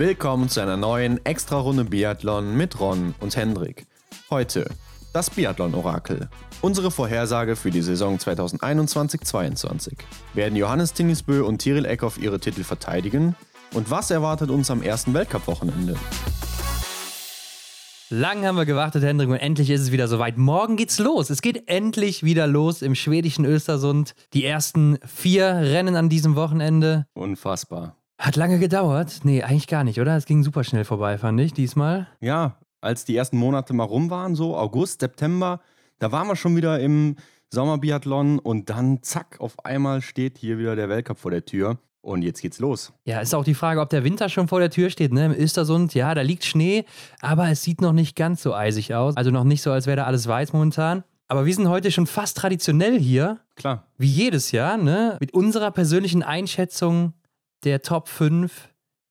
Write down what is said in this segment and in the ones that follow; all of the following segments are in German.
Willkommen zu einer neuen Extra-Runde Biathlon mit Ron und Hendrik. Heute das Biathlon-Orakel. Unsere Vorhersage für die Saison 2021-22. Werden Johannes Tinnisbö und Tiril Eckhoff ihre Titel verteidigen? Und was erwartet uns am ersten Weltcup-Wochenende? Lang haben wir gewartet, Hendrik, und endlich ist es wieder soweit. Morgen geht's los. Es geht endlich wieder los im schwedischen Östersund. Die ersten vier Rennen an diesem Wochenende. Unfassbar. Hat lange gedauert. Nee, eigentlich gar nicht, oder? Es ging super schnell vorbei, fand ich, diesmal. Ja, als die ersten Monate mal rum waren, so August, September, da waren wir schon wieder im Sommerbiathlon und dann zack, auf einmal steht hier wieder der Weltcup vor der Tür. Und jetzt geht's los. Ja, ist auch die Frage, ob der Winter schon vor der Tür steht. Ne? Im Östersund, ja, da liegt Schnee, aber es sieht noch nicht ganz so eisig aus. Also noch nicht so, als wäre da alles weiß momentan. Aber wir sind heute schon fast traditionell hier. Klar. Wie jedes Jahr, ne? Mit unserer persönlichen Einschätzung der Top 5,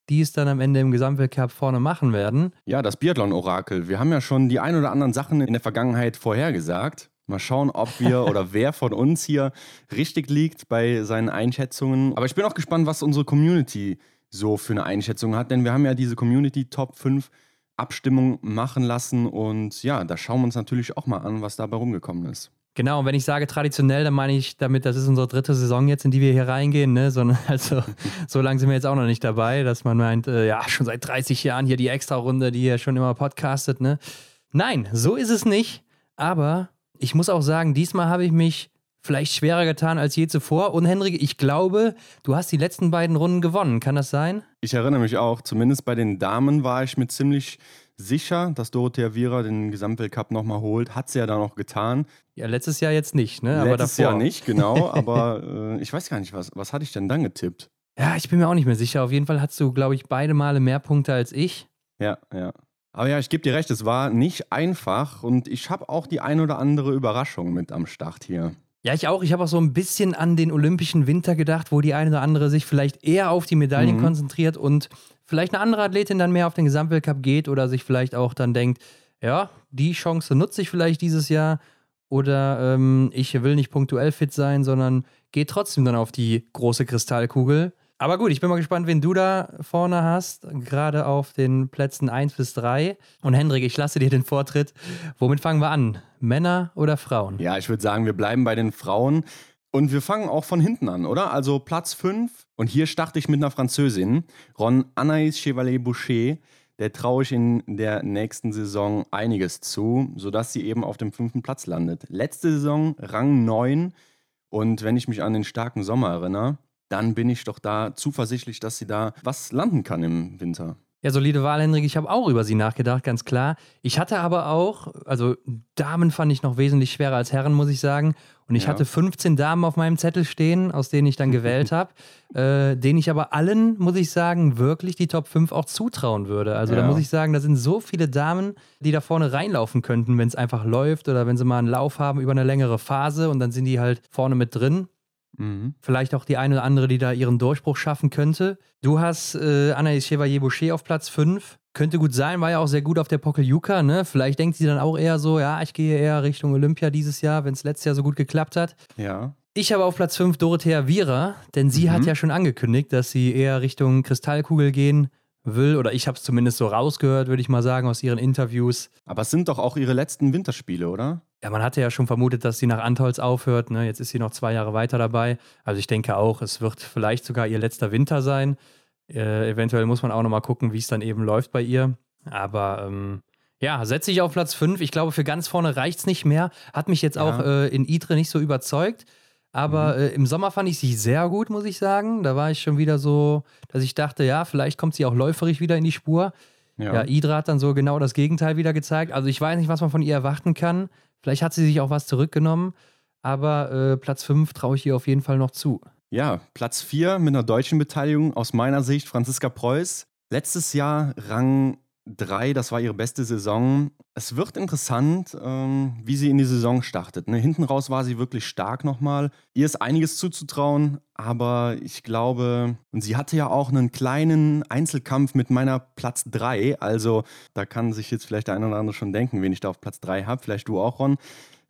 die es dann am Ende im Gesamtweltcup vorne machen werden. Ja, das Biathlon-Orakel. Wir haben ja schon die ein oder anderen Sachen in der Vergangenheit vorhergesagt. Mal schauen, ob wir oder wer von uns hier richtig liegt bei seinen Einschätzungen. Aber ich bin auch gespannt, was unsere Community so für eine Einschätzung hat, denn wir haben ja diese Community Top 5 Abstimmung machen lassen und ja, da schauen wir uns natürlich auch mal an, was dabei rumgekommen ist. Genau, und wenn ich sage traditionell, dann meine ich damit, das ist unsere dritte Saison jetzt, in die wir hier reingehen. Ne? So, also, so lange sind wir jetzt auch noch nicht dabei, dass man meint, äh, ja, schon seit 30 Jahren hier die Extra-Runde, die ja schon immer podcastet. Ne? Nein, so ist es nicht. Aber ich muss auch sagen, diesmal habe ich mich vielleicht schwerer getan als je zuvor. Und Henrik, ich glaube, du hast die letzten beiden Runden gewonnen. Kann das sein? Ich erinnere mich auch. Zumindest bei den Damen war ich mir ziemlich sicher, dass Dorothea Viera den Gesamtweltcup nochmal holt. Hat sie ja dann auch getan. Ja, letztes Jahr jetzt nicht, ne? Aber letztes davor. Jahr nicht, genau. Aber äh, ich weiß gar nicht, was, was hatte ich denn dann getippt? Ja, ich bin mir auch nicht mehr sicher. Auf jeden Fall hast du, glaube ich, beide Male mehr Punkte als ich. Ja, ja. Aber ja, ich gebe dir recht, es war nicht einfach und ich habe auch die ein oder andere Überraschung mit am Start hier. Ja, ich auch. Ich habe auch so ein bisschen an den Olympischen Winter gedacht, wo die eine oder andere sich vielleicht eher auf die Medaillen mhm. konzentriert und vielleicht eine andere Athletin dann mehr auf den Gesamtweltcup geht oder sich vielleicht auch dann denkt, ja, die Chance nutze ich vielleicht dieses Jahr oder ähm, ich will nicht punktuell fit sein, sondern gehe trotzdem dann auf die große Kristallkugel. Aber gut, ich bin mal gespannt, wen du da vorne hast, gerade auf den Plätzen 1 bis 3. Und Hendrik, ich lasse dir den Vortritt. Womit fangen wir an? Männer oder Frauen? Ja, ich würde sagen, wir bleiben bei den Frauen. Und wir fangen auch von hinten an, oder? Also Platz 5. Und hier starte ich mit einer Französin, Ron Anaïs Chevalier-Boucher. Der traue ich in der nächsten Saison einiges zu, sodass sie eben auf dem fünften Platz landet. Letzte Saison Rang 9. Und wenn ich mich an den starken Sommer erinnere, dann bin ich doch da zuversichtlich, dass sie da was landen kann im Winter. Ja, solide Wahl, Henrik. Ich habe auch über sie nachgedacht, ganz klar. Ich hatte aber auch, also Damen fand ich noch wesentlich schwerer als Herren, muss ich sagen. Und ich ja. hatte 15 Damen auf meinem Zettel stehen, aus denen ich dann gewählt habe, äh, denen ich aber allen, muss ich sagen, wirklich die Top 5 auch zutrauen würde. Also ja. da muss ich sagen, da sind so viele Damen, die da vorne reinlaufen könnten, wenn es einfach läuft oder wenn sie mal einen Lauf haben über eine längere Phase und dann sind die halt vorne mit drin. Mhm. Vielleicht auch die eine oder andere, die da ihren Durchbruch schaffen könnte. Du hast äh, Anaïs Chevalier-Boucher auf Platz 5. Könnte gut sein, war ja auch sehr gut auf der Pokeljuka, ne? Vielleicht denkt sie dann auch eher so, ja, ich gehe eher Richtung Olympia dieses Jahr, wenn es letztes Jahr so gut geklappt hat. Ja. Ich habe auf Platz 5 Dorothea Viera, denn sie mhm. hat ja schon angekündigt, dass sie eher Richtung Kristallkugel gehen will, oder ich habe es zumindest so rausgehört, würde ich mal sagen, aus ihren Interviews. Aber es sind doch auch ihre letzten Winterspiele, oder? Ja, man hatte ja schon vermutet, dass sie nach Antolz aufhört. Ne? Jetzt ist sie noch zwei Jahre weiter dabei. Also ich denke auch, es wird vielleicht sogar ihr letzter Winter sein. Äh, eventuell muss man auch nochmal gucken, wie es dann eben läuft bei ihr. Aber ähm, ja, setze ich auf Platz 5. Ich glaube, für ganz vorne reicht es nicht mehr. Hat mich jetzt ja. auch äh, in Idre nicht so überzeugt. Aber mhm. äh, im Sommer fand ich sie sehr gut, muss ich sagen. Da war ich schon wieder so, dass ich dachte, ja, vielleicht kommt sie auch läuferig wieder in die Spur. Ja. ja, Idra hat dann so genau das Gegenteil wieder gezeigt. Also ich weiß nicht, was man von ihr erwarten kann. Vielleicht hat sie sich auch was zurückgenommen. Aber äh, Platz 5 traue ich ihr auf jeden Fall noch zu. Ja, Platz 4 mit einer deutschen Beteiligung aus meiner Sicht Franziska Preuß. Letztes Jahr Rang 3, das war ihre beste Saison. Es wird interessant, ähm, wie sie in die Saison startet. Ne? Hinten raus war sie wirklich stark nochmal. Ihr ist einiges zuzutrauen, aber ich glaube, und sie hatte ja auch einen kleinen Einzelkampf mit meiner Platz 3. Also da kann sich jetzt vielleicht der eine oder andere schon denken, wen ich da auf Platz 3 habe. Vielleicht du auch, Ron.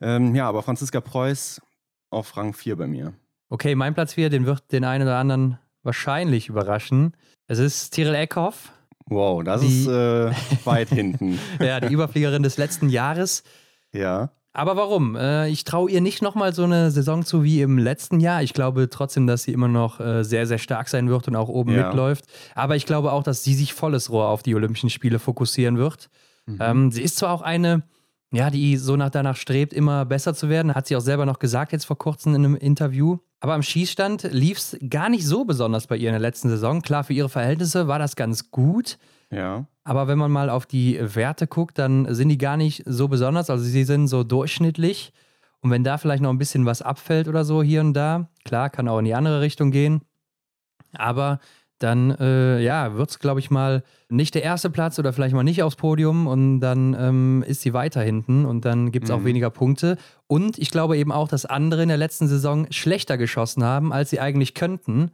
Ähm, ja, aber Franziska Preuß auf Rang 4 bei mir. Okay, mein Platz 4, den wird den einen oder anderen wahrscheinlich überraschen. Es ist Tyrell Eckhoff Wow, das die, ist äh, weit hinten. ja, die Überfliegerin des letzten Jahres. Ja. Aber warum? Äh, ich traue ihr nicht nochmal so eine Saison zu wie im letzten Jahr. Ich glaube trotzdem, dass sie immer noch äh, sehr, sehr stark sein wird und auch oben ja. mitläuft. Aber ich glaube auch, dass sie sich volles Rohr auf die Olympischen Spiele fokussieren wird. Mhm. Ähm, sie ist zwar auch eine, ja, die so nach danach strebt, immer besser zu werden. Hat sie auch selber noch gesagt, jetzt vor kurzem in einem Interview. Aber am Schießstand lief es gar nicht so besonders bei ihr in der letzten Saison. Klar, für ihre Verhältnisse war das ganz gut. Ja. Aber wenn man mal auf die Werte guckt, dann sind die gar nicht so besonders. Also sie sind so durchschnittlich. Und wenn da vielleicht noch ein bisschen was abfällt oder so hier und da, klar, kann auch in die andere Richtung gehen. Aber dann äh, ja, wird es, glaube ich, mal nicht der erste Platz oder vielleicht mal nicht aufs Podium und dann ähm, ist sie weiter hinten und dann gibt es mhm. auch weniger Punkte. Und ich glaube eben auch, dass andere in der letzten Saison schlechter geschossen haben, als sie eigentlich könnten.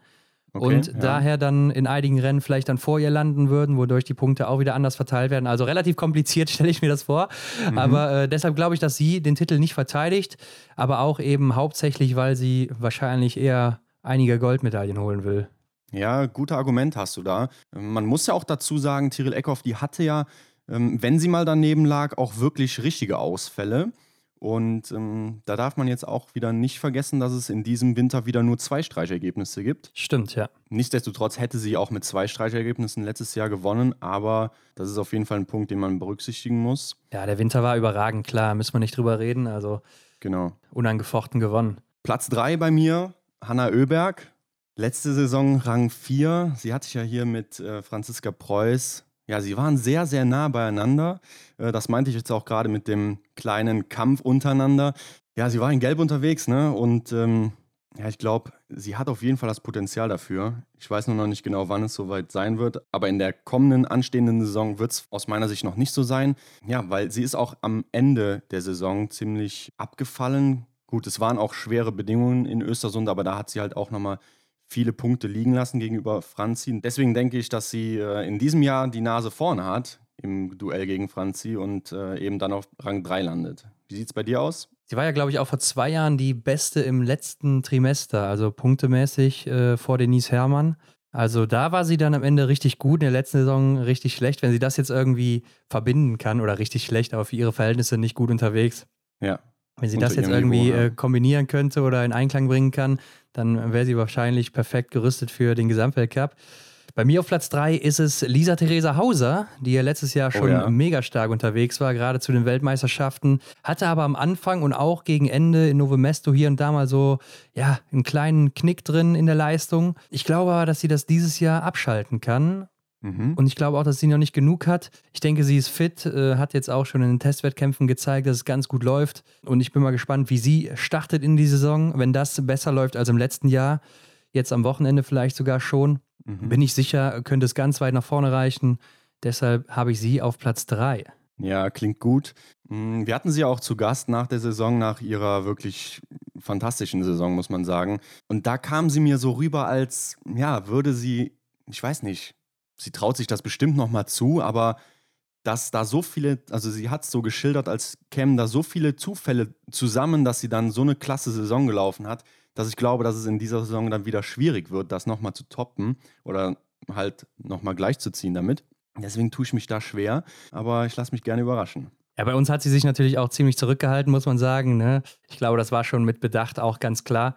Okay, und ja. daher dann in einigen Rennen vielleicht dann vor ihr landen würden, wodurch die Punkte auch wieder anders verteilt werden. Also relativ kompliziert stelle ich mir das vor. Mhm. Aber äh, deshalb glaube ich, dass sie den Titel nicht verteidigt, aber auch eben hauptsächlich, weil sie wahrscheinlich eher einige Goldmedaillen holen will. Ja, gute Argument hast du da. Man muss ja auch dazu sagen, Tyrell Eckhoff, die hatte ja, ähm, wenn sie mal daneben lag, auch wirklich richtige Ausfälle. Und ähm, da darf man jetzt auch wieder nicht vergessen, dass es in diesem Winter wieder nur zwei Streichergebnisse gibt. Stimmt, ja. Nichtsdestotrotz hätte sie auch mit zwei Streichergebnissen letztes Jahr gewonnen, aber das ist auf jeden Fall ein Punkt, den man berücksichtigen muss. Ja, der Winter war überragend, klar, müssen wir nicht drüber reden. Also genau. unangefochten gewonnen. Platz drei bei mir, Hanna Oeberg. Letzte Saison Rang 4. Sie hatte sich ja hier mit äh, Franziska Preuß ja, sie waren sehr, sehr nah beieinander. Äh, das meinte ich jetzt auch gerade mit dem kleinen Kampf untereinander. Ja, sie war in Gelb unterwegs, ne? Und ähm, ja, ich glaube, sie hat auf jeden Fall das Potenzial dafür. Ich weiß nur noch nicht genau, wann es soweit sein wird, aber in der kommenden anstehenden Saison wird es aus meiner Sicht noch nicht so sein. Ja, weil sie ist auch am Ende der Saison ziemlich abgefallen. Gut, es waren auch schwere Bedingungen in Östersund, aber da hat sie halt auch nochmal viele Punkte liegen lassen gegenüber Franzi. Deswegen denke ich, dass sie äh, in diesem Jahr die Nase vorne hat im Duell gegen Franzi und äh, eben dann auf Rang 3 landet. Wie sieht es bei dir aus? Sie war ja, glaube ich, auch vor zwei Jahren die beste im letzten Trimester, also punktemäßig äh, vor Denise Herrmann. Also da war sie dann am Ende richtig gut, in der letzten Saison richtig schlecht. Wenn sie das jetzt irgendwie verbinden kann oder richtig schlecht, aber für ihre Verhältnisse nicht gut unterwegs. Ja, wenn sie das jetzt irgendwie Niveau, ja. äh, kombinieren könnte oder in Einklang bringen kann, dann wäre sie wahrscheinlich perfekt gerüstet für den Gesamtweltcup. Bei mir auf Platz 3 ist es Lisa Theresa Hauser, die ja letztes Jahr oh schon oh ja. mega stark unterwegs war, gerade zu den Weltmeisterschaften. Hatte aber am Anfang und auch gegen Ende in Novo Mesto hier und da mal so, ja, einen kleinen Knick drin in der Leistung. Ich glaube aber, dass sie das dieses Jahr abschalten kann Mhm. Und ich glaube auch, dass sie noch nicht genug hat. Ich denke, sie ist fit, äh, hat jetzt auch schon in den Testwettkämpfen gezeigt, dass es ganz gut läuft. Und ich bin mal gespannt, wie sie startet in die Saison. Wenn das besser läuft als im letzten Jahr, jetzt am Wochenende vielleicht sogar schon, mhm. bin ich sicher, könnte es ganz weit nach vorne reichen. Deshalb habe ich sie auf Platz 3. Ja, klingt gut. Mm, wir hatten sie auch zu Gast nach der Saison, nach ihrer wirklich fantastischen Saison, muss man sagen. Und da kam sie mir so rüber, als, ja, würde sie, ich weiß nicht, sie traut sich das bestimmt nochmal zu, aber dass da so viele, also sie hat es so geschildert, als kämen da so viele Zufälle zusammen, dass sie dann so eine klasse Saison gelaufen hat, dass ich glaube, dass es in dieser Saison dann wieder schwierig wird, das nochmal zu toppen oder halt nochmal gleichzuziehen damit. Deswegen tue ich mich da schwer, aber ich lasse mich gerne überraschen. Ja, bei uns hat sie sich natürlich auch ziemlich zurückgehalten, muss man sagen. Ne? Ich glaube, das war schon mit Bedacht auch ganz klar.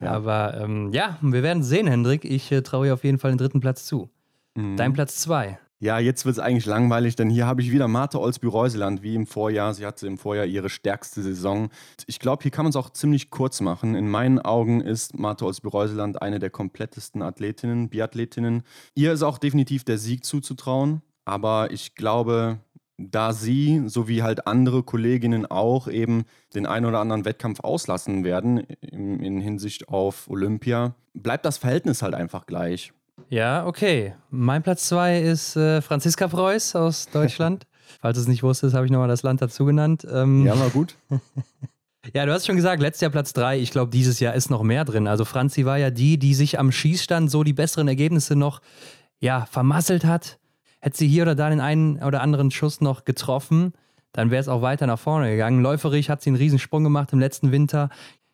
Ja. Aber ähm, ja, wir werden sehen, Hendrik. Ich äh, traue ihr auf jeden Fall den dritten Platz zu. Mhm. Dein Platz zwei. Ja, jetzt wird es eigentlich langweilig, denn hier habe ich wieder Marte Olsby-Reuseland, wie im Vorjahr. Sie hatte im Vorjahr ihre stärkste Saison. Ich glaube, hier kann man es auch ziemlich kurz machen. In meinen Augen ist Marte Olsby-Reuseland eine der komplettesten Athletinnen, Biathletinnen. Ihr ist auch definitiv der Sieg zuzutrauen, aber ich glaube, da sie, sowie halt andere Kolleginnen auch, eben den einen oder anderen Wettkampf auslassen werden in, in Hinsicht auf Olympia, bleibt das Verhältnis halt einfach gleich. Ja, okay. Mein Platz zwei ist äh, Franziska Preuß aus Deutschland. Falls du es nicht wusstest, habe ich nochmal das Land dazu genannt. Ähm, ja, war gut. ja, du hast schon gesagt, letztes Jahr Platz drei. Ich glaube, dieses Jahr ist noch mehr drin. Also Franzi war ja die, die sich am Schießstand so die besseren Ergebnisse noch ja, vermasselt hat. Hätte sie hier oder da den einen oder anderen Schuss noch getroffen, dann wäre es auch weiter nach vorne gegangen. Läuferig hat sie einen Riesensprung gemacht im letzten Winter.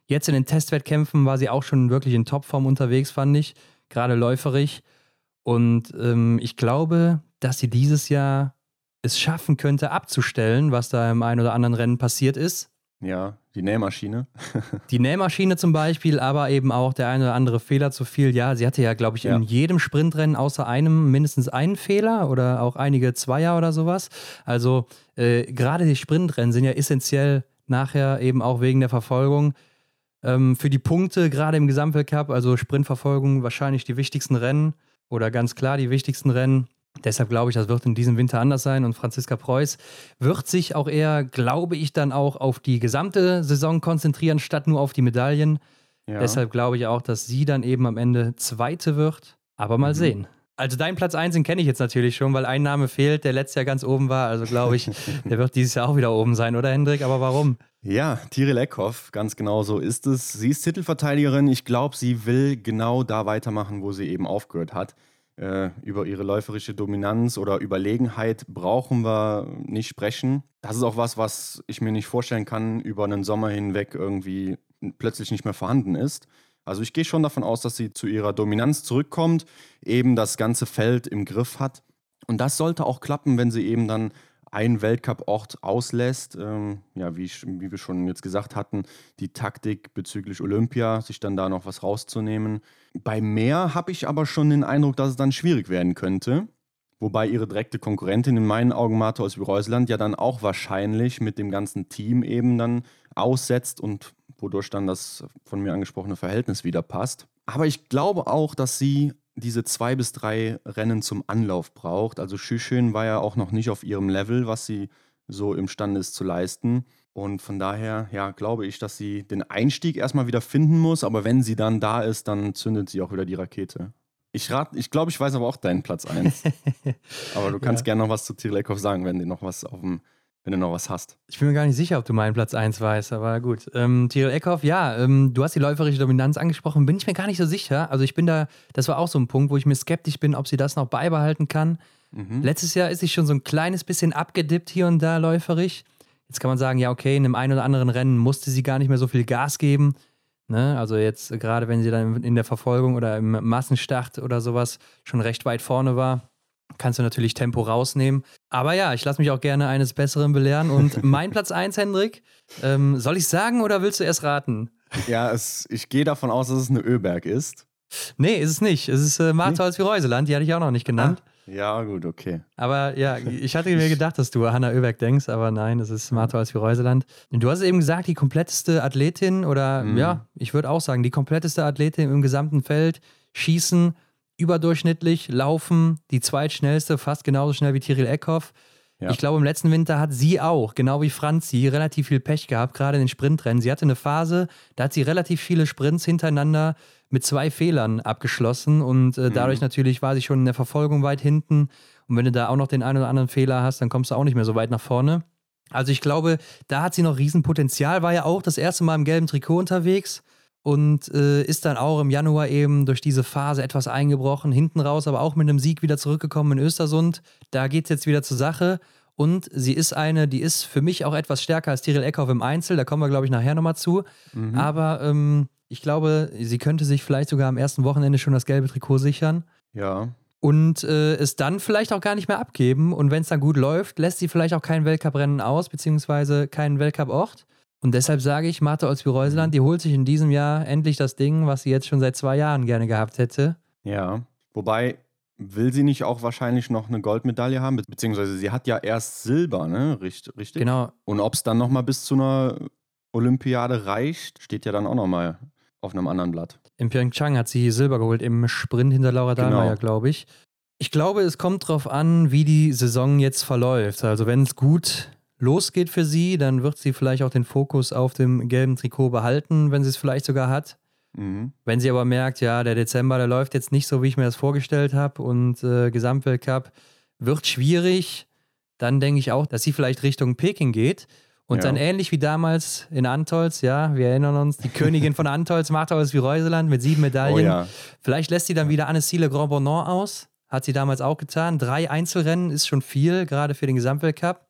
Jetzt in den Testwettkämpfen war sie auch schon wirklich in Topform unterwegs, fand ich gerade läuferig. Und ähm, ich glaube, dass sie dieses Jahr es schaffen könnte, abzustellen, was da im einen oder anderen Rennen passiert ist. Ja, die Nähmaschine. die Nähmaschine zum Beispiel, aber eben auch der eine oder andere Fehler zu viel. Ja, sie hatte ja, glaube ich, ja. in jedem Sprintrennen außer einem mindestens einen Fehler oder auch einige Zweier oder sowas. Also äh, gerade die Sprintrennen sind ja essentiell nachher eben auch wegen der Verfolgung. Ähm, für die Punkte, gerade im Gesamtweltcup, also Sprintverfolgung, wahrscheinlich die wichtigsten Rennen oder ganz klar die wichtigsten Rennen. Deshalb glaube ich, das wird in diesem Winter anders sein. Und Franziska Preuß wird sich auch eher, glaube ich, dann auch auf die gesamte Saison konzentrieren, statt nur auf die Medaillen. Ja. Deshalb glaube ich auch, dass sie dann eben am Ende Zweite wird. Aber mal mhm. sehen. Also dein Platz 1, den kenne ich jetzt natürlich schon, weil ein Name fehlt, der letztes Jahr ganz oben war. Also glaube ich, der wird dieses Jahr auch wieder oben sein, oder Hendrik? Aber warum? Ja, Tiril Eckhoff, ganz genau so ist es. Sie ist Titelverteidigerin. Ich glaube, sie will genau da weitermachen, wo sie eben aufgehört hat. Äh, über ihre läuferische Dominanz oder Überlegenheit brauchen wir nicht sprechen. Das ist auch was, was ich mir nicht vorstellen kann, über einen Sommer hinweg irgendwie plötzlich nicht mehr vorhanden ist. Also ich gehe schon davon aus, dass sie zu ihrer Dominanz zurückkommt, eben das ganze Feld im Griff hat. Und das sollte auch klappen, wenn sie eben dann einen Weltcup-Ort auslässt. Ähm, ja, wie, wie wir schon jetzt gesagt hatten, die Taktik bezüglich Olympia, sich dann da noch was rauszunehmen. Bei mehr habe ich aber schon den Eindruck, dass es dann schwierig werden könnte. Wobei ihre direkte Konkurrentin in meinen Augen Martha aus Reusland ja dann auch wahrscheinlich mit dem ganzen Team eben dann aussetzt und wodurch dann das von mir angesprochene Verhältnis wieder passt. Aber ich glaube auch, dass sie diese zwei bis drei Rennen zum Anlauf braucht. Also Schüschön war ja auch noch nicht auf ihrem Level, was sie so imstande ist zu leisten. Und von daher, ja, glaube ich, dass sie den Einstieg erstmal wieder finden muss, aber wenn sie dann da ist, dann zündet sie auch wieder die Rakete. Ich rat, ich glaube, ich weiß aber auch deinen Platz 1. aber du kannst ja. gerne noch was zu Tirlekov sagen, wenn dir noch was auf dem wenn du noch was hast. Ich bin mir gar nicht sicher, ob du meinen Platz 1 weißt, aber gut. Ähm, Tyrell Eckhoff, ja, ähm, du hast die läuferische Dominanz angesprochen, bin ich mir gar nicht so sicher. Also ich bin da, das war auch so ein Punkt, wo ich mir skeptisch bin, ob sie das noch beibehalten kann. Mhm. Letztes Jahr ist sie schon so ein kleines bisschen abgedippt hier und da läuferisch. Jetzt kann man sagen, ja, okay, in einem einen oder anderen Rennen musste sie gar nicht mehr so viel Gas geben. Ne? Also jetzt gerade, wenn sie dann in der Verfolgung oder im Massenstart oder sowas schon recht weit vorne war kannst du natürlich Tempo rausnehmen. Aber ja, ich lasse mich auch gerne eines Besseren belehren. Und mein Platz 1, Hendrik, ähm, soll ich sagen oder willst du erst raten? Ja, es, ich gehe davon aus, dass es eine Öberg ist. Nee, ist es nicht. Es ist äh, Martholz wie Reuseland, die hatte ich auch noch nicht genannt. Ah, ja, gut, okay. Aber ja, ich hatte mir gedacht, dass du Hanna Öberg denkst, aber nein, es ist Martholz wie Reuseland. Du hast eben gesagt, die kompletteste Athletin oder mhm. ja, ich würde auch sagen, die kompletteste Athletin im gesamten Feld, Schießen, überdurchschnittlich, laufen, die zweitschnellste, fast genauso schnell wie Tiril Eckhoff. Ja. Ich glaube, im letzten Winter hat sie auch, genau wie Franzi, relativ viel Pech gehabt, gerade in den Sprintrennen. Sie hatte eine Phase, da hat sie relativ viele Sprints hintereinander mit zwei Fehlern abgeschlossen und äh, dadurch mhm. natürlich war sie schon in der Verfolgung weit hinten. Und wenn du da auch noch den einen oder anderen Fehler hast, dann kommst du auch nicht mehr so weit nach vorne. Also ich glaube, da hat sie noch Riesenpotenzial, war ja auch das erste Mal im gelben Trikot unterwegs und äh, ist dann auch im Januar eben durch diese Phase etwas eingebrochen, hinten raus, aber auch mit einem Sieg wieder zurückgekommen in Östersund. Da geht es jetzt wieder zur Sache. Und sie ist eine, die ist für mich auch etwas stärker als Tyrell Eckhoff im Einzel. Da kommen wir, glaube ich, nachher nochmal zu. Mhm. Aber ähm, ich glaube, sie könnte sich vielleicht sogar am ersten Wochenende schon das gelbe Trikot sichern. Ja. Und äh, es dann vielleicht auch gar nicht mehr abgeben. Und wenn es dann gut läuft, lässt sie vielleicht auch kein Weltcuprennen aus, beziehungsweise keinen Weltcuport. Und deshalb sage ich, Martha Olsby-Reuseland, die holt sich in diesem Jahr endlich das Ding, was sie jetzt schon seit zwei Jahren gerne gehabt hätte. Ja, wobei will sie nicht auch wahrscheinlich noch eine Goldmedaille haben? Beziehungsweise sie hat ja erst Silber, ne? Richtig? Genau. Und ob es dann nochmal bis zu einer Olympiade reicht, steht ja dann auch nochmal auf einem anderen Blatt. In Pyeongchang hat sie Silber geholt im Sprint hinter Laura Dahlmeier, genau. glaube ich. Ich glaube, es kommt darauf an, wie die Saison jetzt verläuft. Also wenn es gut losgeht für sie, dann wird sie vielleicht auch den Fokus auf dem gelben Trikot behalten, wenn sie es vielleicht sogar hat. Mhm. Wenn sie aber merkt, ja, der Dezember, der läuft jetzt nicht so, wie ich mir das vorgestellt habe und äh, Gesamtweltcup wird schwierig, dann denke ich auch, dass sie vielleicht Richtung Peking geht. Und ja. dann ähnlich wie damals in Antolz, ja, wir erinnern uns, die Königin von Antolz macht aus wie Reuseland mit sieben Medaillen. Oh ja. Vielleicht lässt sie dann wieder Anne-Cile Grand Bonnant aus. Hat sie damals auch getan. Drei Einzelrennen ist schon viel, gerade für den Gesamtweltcup.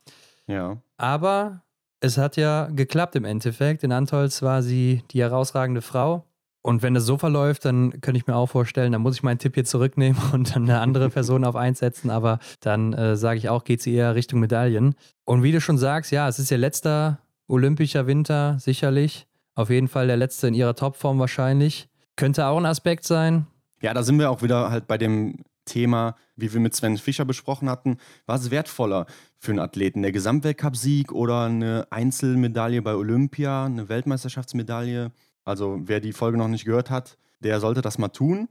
Ja. Aber es hat ja geklappt im Endeffekt. In Antolz war sie die herausragende Frau. Und wenn das so verläuft, dann könnte ich mir auch vorstellen, dann muss ich meinen Tipp hier zurücknehmen und dann eine andere Person auf eins setzen. Aber dann äh, sage ich auch, geht sie eher Richtung Medaillen. Und wie du schon sagst, ja, es ist ihr letzter olympischer Winter, sicherlich. Auf jeden Fall der letzte in ihrer Topform wahrscheinlich. Könnte auch ein Aspekt sein. Ja, da sind wir auch wieder halt bei dem Thema, wie wir mit Sven Fischer besprochen hatten. Was wertvoller für einen Athleten? Der Gesamtweltcup-Sieg oder eine Einzelmedaille bei Olympia, eine Weltmeisterschaftsmedaille? Also wer die Folge noch nicht gehört hat, der sollte das mal tun.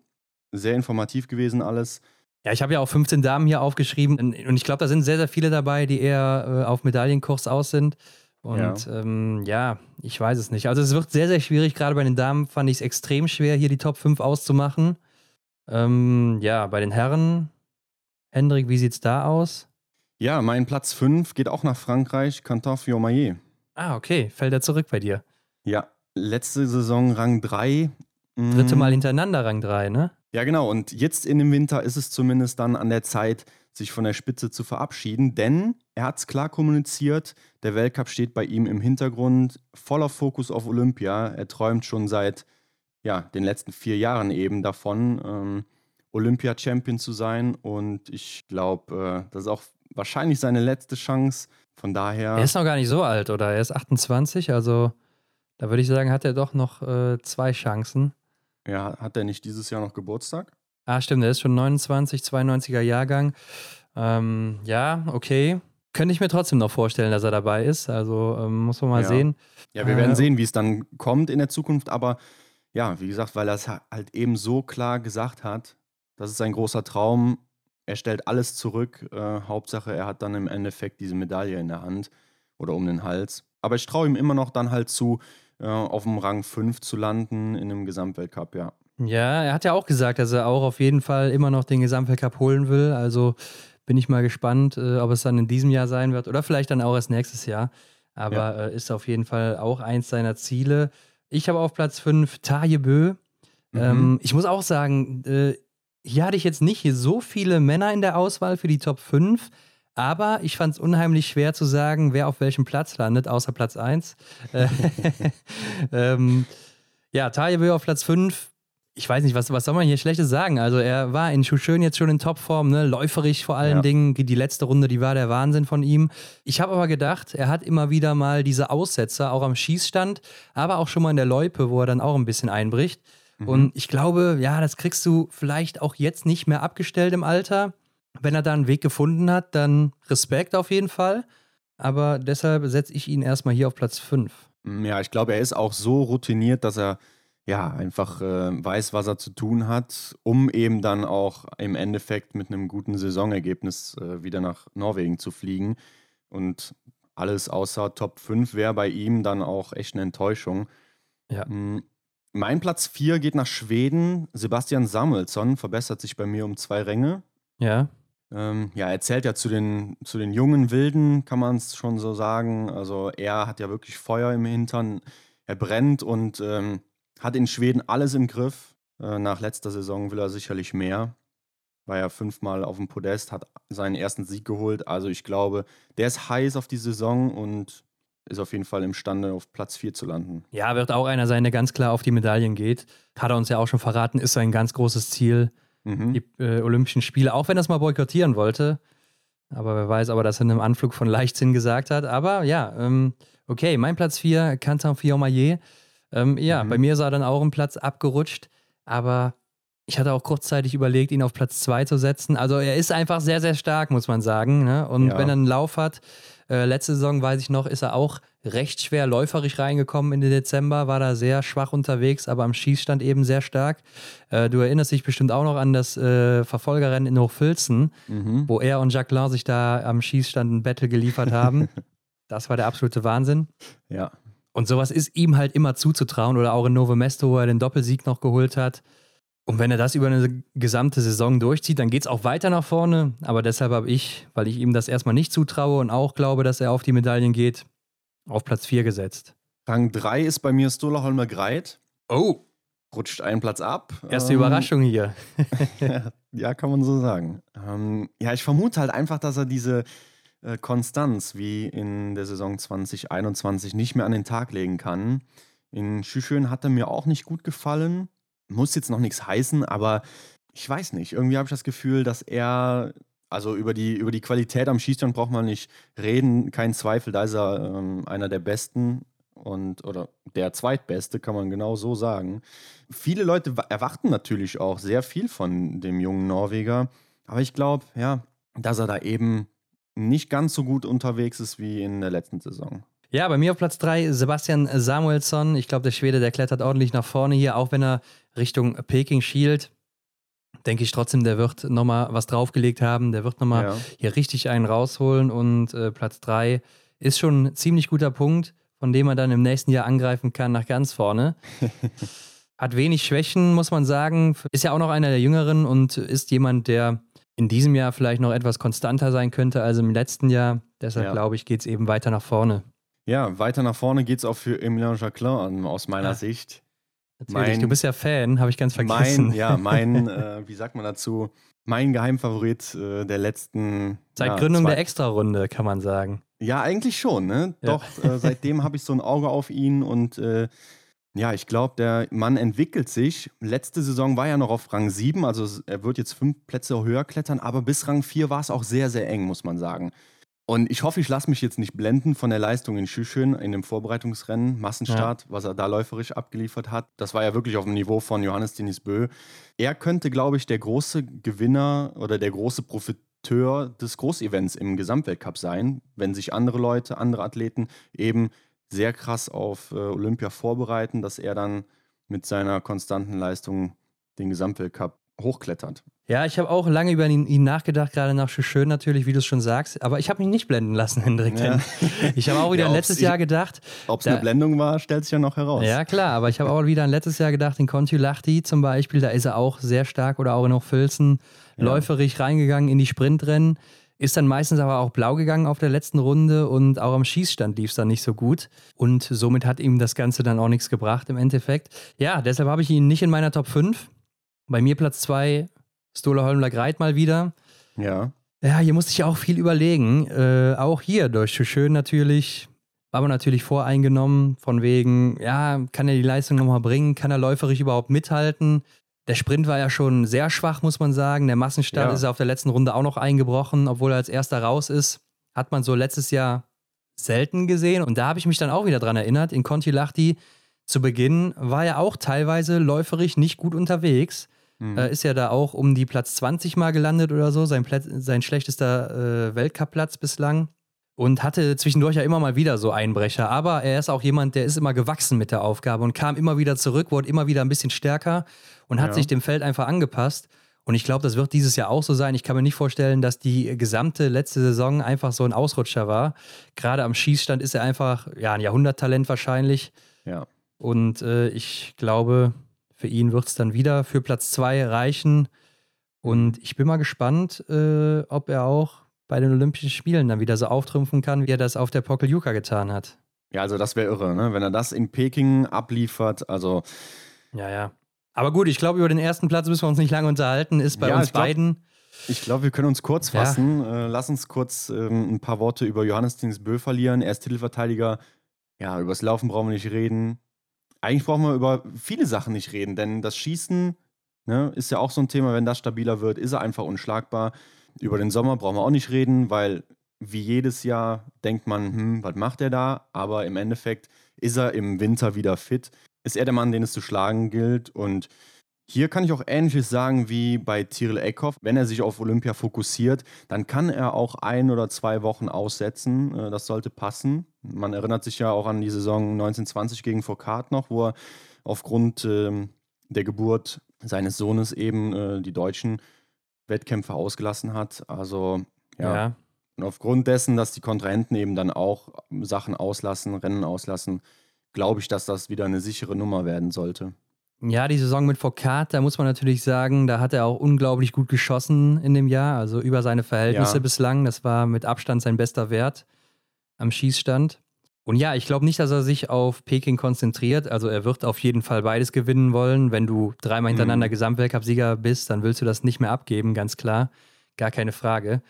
Sehr informativ gewesen alles. Ja, ich habe ja auch 15 Damen hier aufgeschrieben und ich glaube, da sind sehr, sehr viele dabei, die eher äh, auf Medaillenkurs aus sind. Und ja. Ähm, ja. ich weiß es nicht. Also es wird sehr, sehr schwierig. Gerade bei den Damen fand ich es extrem schwer, hier die Top 5 auszumachen. Ähm, ja, bei den Herren, Hendrik, wie sieht es da aus? Ja, mein Platz 5 geht auch nach Frankreich, Quentin Fiomayer. Ah, okay. Fällt er zurück bei dir? Ja, letzte Saison Rang 3. Dritte Mal hintereinander Rang 3, ne? Ja, genau. Und jetzt in dem Winter ist es zumindest dann an der Zeit, sich von der Spitze zu verabschieden, denn er hat es klar kommuniziert, der Weltcup steht bei ihm im Hintergrund, voller Fokus auf Olympia. Er träumt schon seit ja, den letzten vier Jahren eben davon, ähm, Olympia-Champion zu sein. Und ich glaube, äh, das ist auch wahrscheinlich seine letzte Chance. Von daher. Er ist noch gar nicht so alt, oder? Er ist 28, also da würde ich sagen, hat er doch noch äh, zwei Chancen. Ja, hat er nicht dieses Jahr noch Geburtstag? Ah, stimmt, er ist schon 29, 92er Jahrgang. Ähm, ja, okay. Könnte ich mir trotzdem noch vorstellen, dass er dabei ist. Also ähm, muss man mal ja. sehen. Ja, wir werden äh, sehen, wie es dann kommt in der Zukunft. Aber ja, wie gesagt, weil er es halt eben so klar gesagt hat, das ist sein großer Traum. Er stellt alles zurück. Äh, Hauptsache, er hat dann im Endeffekt diese Medaille in der Hand oder um den Hals. Aber ich traue ihm immer noch dann halt zu, äh, auf dem Rang 5 zu landen in einem Gesamtweltcup, ja. Ja, er hat ja auch gesagt, dass er auch auf jeden Fall immer noch den Gesamtweltcup holen will. Also bin ich mal gespannt, äh, ob es dann in diesem Jahr sein wird oder vielleicht dann auch erst nächstes Jahr. Aber ja. äh, ist auf jeden Fall auch eins seiner Ziele. Ich habe auf Platz 5 Taje Bö. Mhm. Ähm, ich muss auch sagen, äh, hier hatte ich jetzt nicht so viele Männer in der Auswahl für die Top 5. Aber ich fand es unheimlich schwer zu sagen, wer auf welchem Platz landet, außer Platz 1. Äh, ähm, ja, Taje auf Platz 5. Ich weiß nicht, was, was soll man hier Schlechtes sagen? Also, er war in Schuschön jetzt schon in Topform, ne? läuferig vor allen ja. Dingen. Die letzte Runde, die war der Wahnsinn von ihm. Ich habe aber gedacht, er hat immer wieder mal diese Aussetzer, auch am Schießstand, aber auch schon mal in der Loipe, wo er dann auch ein bisschen einbricht. Mhm. Und ich glaube, ja, das kriegst du vielleicht auch jetzt nicht mehr abgestellt im Alter wenn er da einen Weg gefunden hat, dann Respekt auf jeden Fall. Aber deshalb setze ich ihn erstmal hier auf Platz 5. Mm, ja, ich glaube, er ist auch so routiniert, dass er ja einfach äh, weiß, was er zu tun hat, um eben dann auch im Endeffekt mit einem guten Saisonergebnis äh, wieder nach Norwegen zu fliegen. Und alles außer Top 5 wäre bei ihm dann auch echt eine Enttäuschung. Ja. Mm, mein Platz 4 geht nach Schweden. Sebastian Samuelsson verbessert sich bei mir um zwei Ränge. Ja. Ähm, ja, er zählt ja zu den, zu den jungen Wilden, kann man es schon so sagen. Also er hat ja wirklich Feuer im Hintern. Er brennt und ähm, hat in Schweden alles im Griff. Äh, nach letzter Saison will er sicherlich mehr. War ja fünfmal auf dem Podest, hat seinen ersten Sieg geholt. Also ich glaube, der ist heiß auf die Saison und ist auf jeden Fall imstande, auf Platz 4 zu landen. Ja, wird auch einer sein, der ganz klar auf die Medaillen geht. Hat er uns ja auch schon verraten, ist sein ganz großes Ziel mhm. die äh, Olympischen Spiele, auch wenn er es mal boykottieren wollte. Aber wer weiß, aber das in einem Anflug von Leichtsinn gesagt hat. Aber ja, ähm, okay, mein Platz 4, Canton Fiormaillet. Ähm, ja, mhm. bei mir er dann auch ein Platz abgerutscht, aber ich hatte auch kurzzeitig überlegt, ihn auf Platz 2 zu setzen. Also er ist einfach sehr, sehr stark, muss man sagen. Ne? Und ja. wenn er einen Lauf hat, äh, letzte Saison weiß ich noch, ist er auch recht schwer läuferisch reingekommen in den Dezember, war da sehr schwach unterwegs, aber am Schießstand eben sehr stark. Äh, du erinnerst dich bestimmt auch noch an das äh, Verfolgerrennen in Hochfilzen, mhm. wo er und Jacqueline sich da am Schießstand ein Battle geliefert haben. das war der absolute Wahnsinn. Ja. Und sowas ist ihm halt immer zuzutrauen oder auch in Novo Mesto, wo er den Doppelsieg noch geholt hat. Und wenn er das über eine gesamte Saison durchzieht, dann geht es auch weiter nach vorne. Aber deshalb habe ich, weil ich ihm das erstmal nicht zutraue und auch glaube, dass er auf die Medaillen geht, auf Platz 4 gesetzt. Rang 3 ist bei mir Stola Holmer Greit. Oh. Rutscht einen Platz ab. Erste ähm, Überraschung hier. ja, kann man so sagen. Ähm, ja, ich vermute halt einfach, dass er diese Konstanz wie in der Saison 2021 nicht mehr an den Tag legen kann. In Schüschön hat er mir auch nicht gut gefallen. Muss jetzt noch nichts heißen, aber ich weiß nicht. Irgendwie habe ich das Gefühl, dass er, also über die, über die Qualität am Schießstand braucht man nicht reden, kein Zweifel. Da ist er ähm, einer der Besten und oder der zweitbeste, kann man genau so sagen. Viele Leute erwarten natürlich auch sehr viel von dem jungen Norweger, aber ich glaube, ja, dass er da eben nicht ganz so gut unterwegs ist wie in der letzten Saison. Ja, bei mir auf Platz 3 Sebastian Samuelsson. Ich glaube, der Schwede, der klettert ordentlich nach vorne hier, auch wenn er Richtung Peking schielt. Denke ich trotzdem, der wird nochmal was draufgelegt haben. Der wird nochmal ja. hier richtig einen rausholen. Und äh, Platz 3 ist schon ein ziemlich guter Punkt, von dem er dann im nächsten Jahr angreifen kann nach ganz vorne. Hat wenig Schwächen, muss man sagen. Ist ja auch noch einer der Jüngeren und ist jemand, der in diesem Jahr vielleicht noch etwas konstanter sein könnte als im letzten Jahr. Deshalb ja. glaube ich, geht es eben weiter nach vorne. Ja, weiter nach vorne geht es auch für Emilien Jacquelin aus meiner ja. Sicht. Natürlich, mein, du bist ja Fan, habe ich ganz vergessen. Mein, ja, mein, äh, wie sagt man dazu, mein Geheimfavorit äh, der letzten. Seit ja, Gründung zwei, der Extra-Runde, kann man sagen. Ja, eigentlich schon, ne? Doch, äh, seitdem habe ich so ein Auge auf ihn und äh, ja, ich glaube, der Mann entwickelt sich. Letzte Saison war er noch auf Rang 7, also er wird jetzt fünf Plätze höher klettern, aber bis Rang 4 war es auch sehr, sehr eng, muss man sagen. Und ich hoffe, ich lasse mich jetzt nicht blenden von der Leistung in Schüschön in dem Vorbereitungsrennen, Massenstart, ja. was er da läuferisch abgeliefert hat. Das war ja wirklich auf dem Niveau von Johannes Denis Bö. Er könnte, glaube ich, der große Gewinner oder der große Profiteur des Großevents im Gesamtweltcup sein, wenn sich andere Leute, andere Athleten eben sehr krass auf äh, Olympia vorbereiten, dass er dann mit seiner konstanten Leistung den Gesamtweltcup hochklettert. Ja, ich habe auch lange über ihn, ihn nachgedacht, gerade nach Schön natürlich, wie du es schon sagst. Aber ich habe mich nicht blenden lassen, Hendrik. Ja. Ich habe auch wieder ja, letztes Jahr gedacht. Ob es eine Blendung war, stellt sich ja noch heraus. Ja, klar. Aber ich habe auch wieder ein letztes Jahr gedacht, in Kontiolahti zum Beispiel, da ist er auch sehr stark oder auch in Hochfilzen ja. läuferig reingegangen in die Sprintrennen. Ist dann meistens aber auch blau gegangen auf der letzten Runde und auch am Schießstand lief es dann nicht so gut. Und somit hat ihm das Ganze dann auch nichts gebracht im Endeffekt. Ja, deshalb habe ich ihn nicht in meiner Top 5. Bei mir Platz 2 Stola Holmler Greit mal wieder. Ja. Ja, hier musste ich auch viel überlegen. Äh, auch hier durch Schön natürlich. War man natürlich voreingenommen, von wegen, ja, kann er die Leistung nochmal bringen? Kann er läuferisch überhaupt mithalten? Der Sprint war ja schon sehr schwach, muss man sagen. Der Massenstart ja. ist auf der letzten Runde auch noch eingebrochen, obwohl er als erster raus ist. Hat man so letztes Jahr selten gesehen. Und da habe ich mich dann auch wieder dran erinnert. In Conti Lachti zu Beginn war er auch teilweise läuferisch nicht gut unterwegs. Mhm. Äh, ist ja da auch um die Platz 20 mal gelandet oder so, sein, Plätz, sein schlechtester äh, Weltcup-Platz bislang. Und hatte zwischendurch ja immer mal wieder so Einbrecher. Aber er ist auch jemand, der ist immer gewachsen mit der Aufgabe und kam immer wieder zurück, wurde immer wieder ein bisschen stärker und hat ja. sich dem Feld einfach angepasst. Und ich glaube, das wird dieses Jahr auch so sein. Ich kann mir nicht vorstellen, dass die gesamte letzte Saison einfach so ein Ausrutscher war. Gerade am Schießstand ist er einfach ja, ein Jahrhunderttalent wahrscheinlich. Ja. Und äh, ich glaube, für ihn wird es dann wieder für Platz zwei reichen. Und ich bin mal gespannt, äh, ob er auch bei den Olympischen Spielen dann wieder so auftrumpfen kann, wie er das auf der Pokeljuka getan hat. Ja, also das wäre irre, ne? wenn er das in Peking abliefert. Also. Ja, ja. Aber gut, ich glaube, über den ersten Platz müssen wir uns nicht lange unterhalten. Ist bei ja, uns glaub, beiden. Ich glaube, wir können uns kurz fassen. Ja. Äh, lass uns kurz ähm, ein paar Worte über Johannes Bö verlieren. Er ist Titelverteidiger. Ja, übers Laufen brauchen wir nicht reden eigentlich brauchen wir über viele Sachen nicht reden, denn das Schießen ne, ist ja auch so ein Thema, wenn das stabiler wird, ist er einfach unschlagbar. Über den Sommer brauchen wir auch nicht reden, weil wie jedes Jahr denkt man, hm, was macht er da? Aber im Endeffekt ist er im Winter wieder fit. Ist er der Mann, den es zu schlagen gilt und hier kann ich auch Ähnliches sagen wie bei Tyrell Eckhoff. Wenn er sich auf Olympia fokussiert, dann kann er auch ein oder zwei Wochen aussetzen. Äh, das sollte passen. Man erinnert sich ja auch an die Saison 1920 gegen Foucault noch, wo er aufgrund ähm, der Geburt seines Sohnes eben äh, die deutschen Wettkämpfe ausgelassen hat. Also ja. ja. Und aufgrund dessen, dass die Kontrahenten eben dann auch Sachen auslassen, Rennen auslassen, glaube ich, dass das wieder eine sichere Nummer werden sollte. Ja, die Saison mit Foucault, da muss man natürlich sagen, da hat er auch unglaublich gut geschossen in dem Jahr, also über seine Verhältnisse ja. bislang. Das war mit Abstand sein bester Wert am Schießstand. Und ja, ich glaube nicht, dass er sich auf Peking konzentriert. Also er wird auf jeden Fall beides gewinnen wollen. Wenn du dreimal hintereinander mhm. Gesamtweltcup-Sieger bist, dann willst du das nicht mehr abgeben, ganz klar. Gar keine Frage.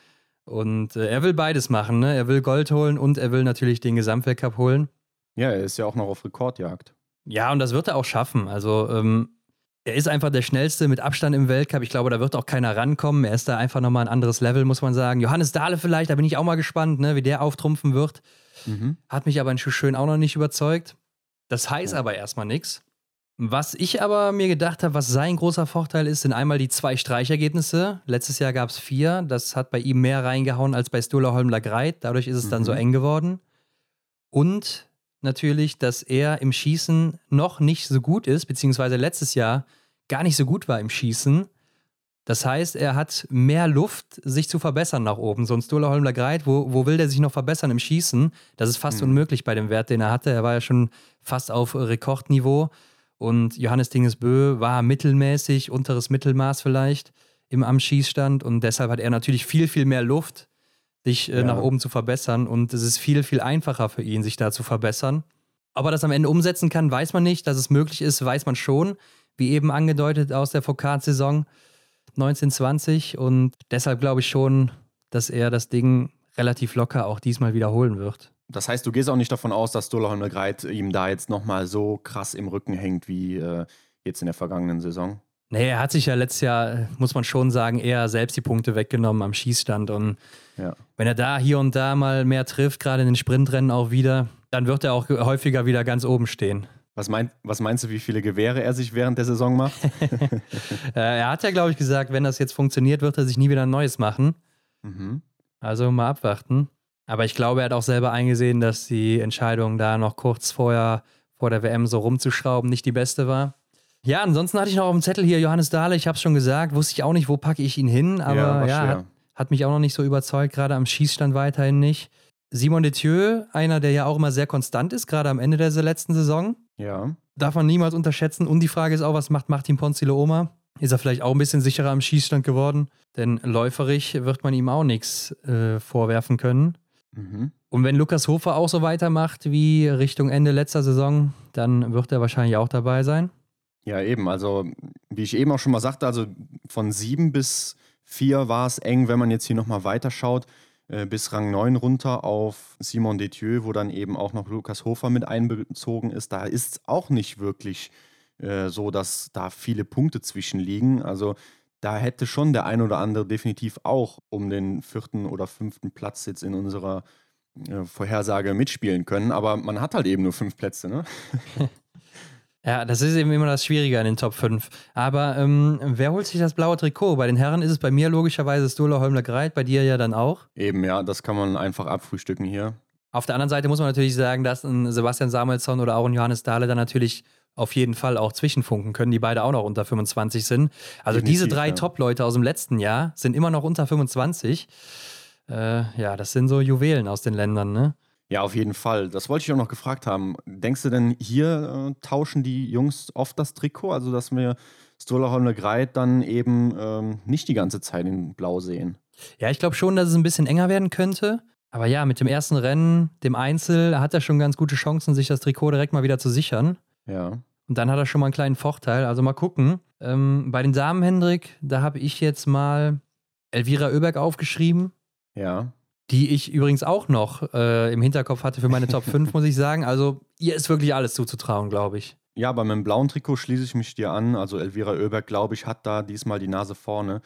Und äh, er will beides machen. Ne? Er will Gold holen und er will natürlich den Gesamtweltcup holen. Ja, er ist ja auch noch auf Rekordjagd. Ja, und das wird er auch schaffen. Also ähm, er ist einfach der schnellste mit Abstand im Weltcup. Ich glaube, da wird auch keiner rankommen. Er ist da einfach nochmal ein anderes Level, muss man sagen. Johannes Dahle vielleicht, da bin ich auch mal gespannt, ne, wie der auftrumpfen wird. Mhm. Hat mich aber in Schön auch noch nicht überzeugt. Das heißt ja. aber erstmal nichts. Was ich aber mir gedacht habe, was sein großer Vorteil ist, sind einmal die zwei Streichergebnisse. Letztes Jahr gab es vier. Das hat bei ihm mehr reingehauen als bei Stola Holmler Greit. Dadurch ist es mhm. dann so mhm. eng geworden. Und natürlich, dass er im Schießen noch nicht so gut ist, beziehungsweise letztes Jahr gar nicht so gut war im Schießen. Das heißt, er hat mehr Luft, sich zu verbessern nach oben. So ein Stola Holmler Greit, wo, wo will der sich noch verbessern im Schießen? Das ist fast mhm. unmöglich bei dem Wert, den er hatte. Er war ja schon fast auf Rekordniveau. Und Johannes Dingesbö war mittelmäßig, unteres Mittelmaß vielleicht im am Schießstand. Und deshalb hat er natürlich viel, viel mehr Luft, sich äh, ja. nach oben zu verbessern. Und es ist viel, viel einfacher für ihn, sich da zu verbessern. Ob er das am Ende umsetzen kann, weiß man nicht. Dass es möglich ist, weiß man schon. Wie eben angedeutet aus der Foucault-Saison 1920. Und deshalb glaube ich schon, dass er das Ding relativ locker auch diesmal wiederholen wird. Das heißt, du gehst auch nicht davon aus, dass Dollar Greit ihm da jetzt nochmal so krass im Rücken hängt wie äh, jetzt in der vergangenen Saison? Nee, er hat sich ja letztes Jahr, muss man schon sagen, eher selbst die Punkte weggenommen am Schießstand. Und ja. wenn er da hier und da mal mehr trifft, gerade in den Sprintrennen auch wieder, dann wird er auch häufiger wieder ganz oben stehen. Was, mein, was meinst du, wie viele Gewehre er sich während der Saison macht? Äh, er hat ja, glaube ich, gesagt, wenn das jetzt funktioniert, wird er sich nie wieder ein neues machen. Mhm. Also mal abwarten. Aber ich glaube, er hat auch selber eingesehen, dass die Entscheidung da noch kurz vorher vor der WM so rumzuschrauben nicht die beste war. Ja, ansonsten hatte ich noch auf dem Zettel hier Johannes Dahle, ich habe es schon gesagt, wusste ich auch nicht, wo packe ich ihn hin, aber ja, ja hat, hat, mich auch noch nicht so überzeugt, gerade am Schießstand weiterhin nicht. Simon Detieu, einer, der ja auch immer sehr konstant ist, gerade am Ende der letzten Saison. Ja. Darf man niemals unterschätzen. Und die Frage ist auch, was macht Martin Ponzilo Oma? Ist er vielleicht auch ein bisschen sicherer am Schießstand geworden? Denn läuferig wird man ihm auch nichts äh, vorwerfen können. Mhm. Und wenn Lukas Hofer auch so weitermacht wie Richtung Ende letzter Saison, dann wird er wahrscheinlich auch dabei sein. Ja, eben. Also, wie ich eben auch schon mal sagte, also von sieben bis vier war es eng, wenn man jetzt hier nochmal weiterschaut, bis Rang 9 runter auf Simon Detieu, wo dann eben auch noch Lukas Hofer mit einbezogen ist. Da ist es auch nicht wirklich äh, so, dass da viele Punkte zwischen liegen. Also, da hätte schon der ein oder andere definitiv auch um den vierten oder fünften Platz jetzt in unserer äh, Vorhersage mitspielen können. Aber man hat halt eben nur fünf Plätze, ne? Ja, das ist eben immer das Schwierige an den Top 5. Aber ähm, wer holt sich das blaue Trikot? Bei den Herren ist es bei mir logischerweise Stola Holmler Greit, bei dir ja dann auch. Eben, ja, das kann man einfach abfrühstücken hier. Auf der anderen Seite muss man natürlich sagen, dass ein Sebastian Samuelsson oder auch ein Johannes Dahle dann natürlich auf jeden Fall auch zwischenfunken können, die beide auch noch unter 25 sind. Also Definitiv, diese drei ja. Top-Leute aus dem letzten Jahr sind immer noch unter 25. Äh, ja, das sind so Juwelen aus den Ländern, ne? Ja, auf jeden Fall. Das wollte ich auch noch gefragt haben. Denkst du denn, hier äh, tauschen die Jungs oft das Trikot? Also, dass wir Stola Holmle Greit dann eben ähm, nicht die ganze Zeit in Blau sehen? Ja, ich glaube schon, dass es ein bisschen enger werden könnte. Aber ja, mit dem ersten Rennen, dem Einzel, hat er schon ganz gute Chancen, sich das Trikot direkt mal wieder zu sichern. Ja. Und dann hat er schon mal einen kleinen Vorteil. Also mal gucken. Ähm, bei den Damen, Hendrik, da habe ich jetzt mal Elvira Oeberg aufgeschrieben. Ja. Die ich übrigens auch noch äh, im Hinterkopf hatte für meine Top 5, muss ich sagen. Also ihr ist wirklich alles zuzutrauen, glaube ich. Ja, bei meinem blauen Trikot schließe ich mich dir an. Also Elvira Oeberg, glaube ich, hat da diesmal die Nase vorne.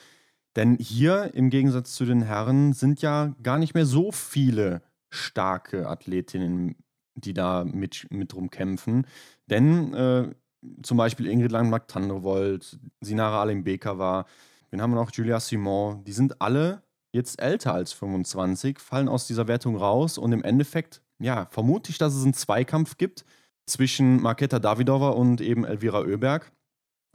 Denn hier im Gegensatz zu den Herren sind ja gar nicht mehr so viele starke Athletinnen, die da mit, mit rumkämpfen. Denn äh, zum Beispiel Ingrid Landmark-Tandrevold, Sinara Alimbekova, wen haben wir noch? Julia Simon, die sind alle jetzt älter als 25, fallen aus dieser Wertung raus und im Endeffekt, ja, vermute ich, dass es einen Zweikampf gibt zwischen Marketa Davidova und eben Elvira Oeberg.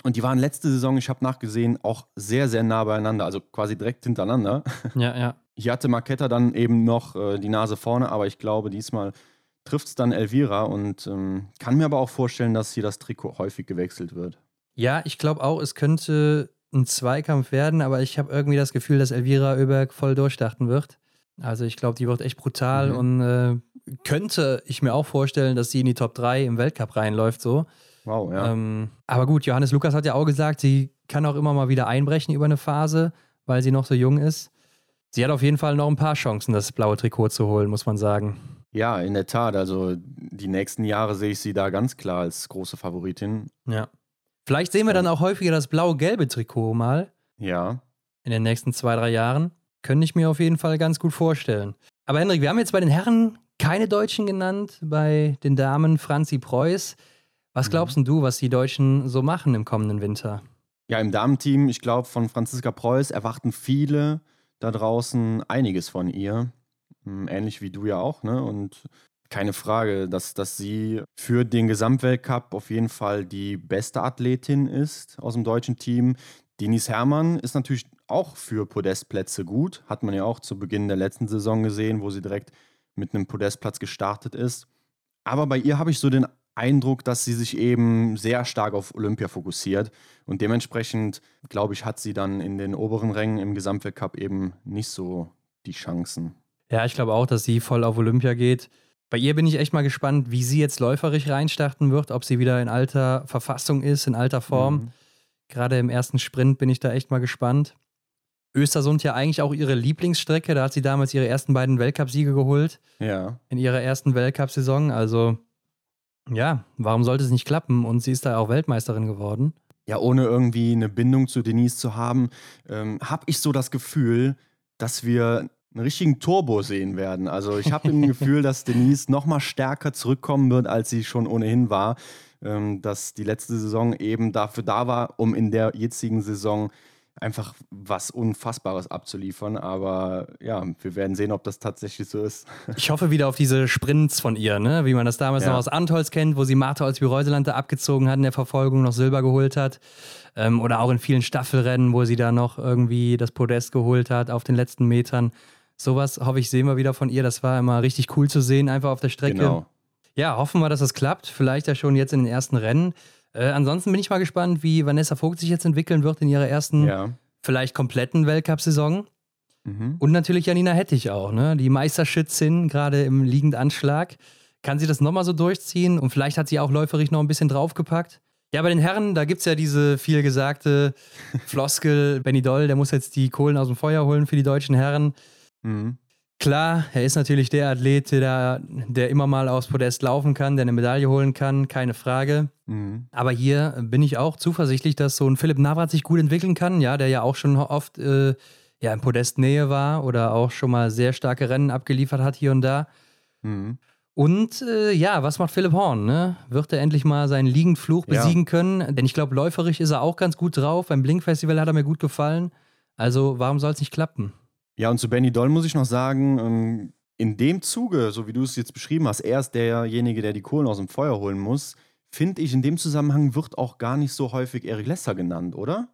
Und die waren letzte Saison, ich habe nachgesehen, auch sehr, sehr nah beieinander, also quasi direkt hintereinander. Ja, ja. Hier hatte Marketa dann eben noch äh, die Nase vorne, aber ich glaube, diesmal trifft es dann Elvira und ähm, kann mir aber auch vorstellen, dass hier das Trikot häufig gewechselt wird. Ja, ich glaube auch, es könnte ein Zweikampf werden, aber ich habe irgendwie das Gefühl, dass Elvira Oeberg voll durchdachten wird. Also ich glaube, die wird echt brutal mhm. und äh, könnte ich mir auch vorstellen, dass sie in die Top 3 im Weltcup reinläuft so. Wow, ja. Ähm, aber gut, Johannes Lukas hat ja auch gesagt, sie kann auch immer mal wieder einbrechen über eine Phase, weil sie noch so jung ist. Sie hat auf jeden Fall noch ein paar Chancen, das blaue Trikot zu holen, muss man sagen. Ja, in der Tat. Also die nächsten Jahre sehe ich sie da ganz klar als große Favoritin. Ja. Vielleicht sehen wir dann auch häufiger das blau-gelbe Trikot mal. Ja. In den nächsten zwei, drei Jahren. Könnte ich mir auf jeden Fall ganz gut vorstellen. Aber Hendrik, wir haben jetzt bei den Herren keine Deutschen genannt, bei den Damen Franzi Preuß. Was mhm. glaubst mhm. du, was die Deutschen so machen im kommenden Winter? Ja, im Damenteam, ich glaube, von Franziska Preuß erwarten viele da draußen einiges von ihr. Hm, ähnlich wie du ja auch, ne? Und keine Frage, dass, dass sie für den Gesamtweltcup auf jeden Fall die beste Athletin ist aus dem deutschen Team. Denise Herrmann ist natürlich auch für Podestplätze gut. Hat man ja auch zu Beginn der letzten Saison gesehen, wo sie direkt mit einem Podestplatz gestartet ist. Aber bei ihr habe ich so den Eindruck, dass sie sich eben sehr stark auf Olympia fokussiert. Und dementsprechend, glaube ich, hat sie dann in den oberen Rängen im Gesamtweltcup eben nicht so die Chancen. Ja, ich glaube auch, dass sie voll auf Olympia geht. Bei ihr bin ich echt mal gespannt, wie sie jetzt läuferisch reinstarten wird, ob sie wieder in alter Verfassung ist, in alter Form. Mhm. Gerade im ersten Sprint bin ich da echt mal gespannt. Östersund ja eigentlich auch ihre Lieblingsstrecke. Da hat sie damals ihre ersten beiden Weltcupsiege geholt. Ja. In ihrer ersten Weltcup-Saison. Also, ja, warum sollte es nicht klappen? Und sie ist da auch Weltmeisterin geworden. Ja, ohne irgendwie eine Bindung zu Denise zu haben, ähm, habe ich so das Gefühl, dass wir einen richtigen Turbo sehen werden. Also ich habe ein Gefühl, dass Denise noch mal stärker zurückkommen wird, als sie schon ohnehin war. Ähm, dass die letzte Saison eben dafür da war, um in der jetzigen Saison einfach was Unfassbares abzuliefern. Aber ja, wir werden sehen, ob das tatsächlich so ist. Ich hoffe wieder auf diese Sprints von ihr, ne? wie man das damals ja. noch aus Antolz kennt, wo sie Martha als Reuseland da abgezogen hat in der Verfolgung, noch Silber geholt hat. Ähm, oder auch in vielen Staffelrennen, wo sie da noch irgendwie das Podest geholt hat auf den letzten Metern. Sowas hoffe ich, sehen wir wieder von ihr. Das war immer richtig cool zu sehen, einfach auf der Strecke. Genau. Ja, hoffen wir, dass das klappt. Vielleicht ja schon jetzt in den ersten Rennen. Äh, ansonsten bin ich mal gespannt, wie Vanessa Vogt sich jetzt entwickeln wird in ihrer ersten, ja. vielleicht kompletten Weltcup-Saison. Mhm. Und natürlich Janina Hettich auch, ne? Die Meisterschützin, gerade im Liegendanschlag. Kann sie das nochmal so durchziehen? Und vielleicht hat sie auch läuferig noch ein bisschen draufgepackt. Ja, bei den Herren, da gibt es ja diese viel gesagte Floskel, Benny Doll, der muss jetzt die Kohlen aus dem Feuer holen für die deutschen Herren. Mhm. Klar, er ist natürlich der Athlet, der, der immer mal aufs Podest laufen kann, der eine Medaille holen kann, keine Frage. Mhm. Aber hier bin ich auch zuversichtlich, dass so ein Philipp Navrat sich gut entwickeln kann, ja, der ja auch schon oft äh, ja, in Podestnähe war oder auch schon mal sehr starke Rennen abgeliefert hat hier und da. Mhm. Und äh, ja, was macht Philipp Horn? Ne? Wird er endlich mal seinen Liegenfluch besiegen ja. können? Denn ich glaube, läuferisch ist er auch ganz gut drauf. Beim Blink-Festival hat er mir gut gefallen. Also warum soll es nicht klappen? Ja, und zu Benny Doll muss ich noch sagen, ähm, in dem Zuge, so wie du es jetzt beschrieben hast, er ist derjenige, der die Kohlen aus dem Feuer holen muss, finde ich, in dem Zusammenhang wird auch gar nicht so häufig Erik Lesser genannt, oder?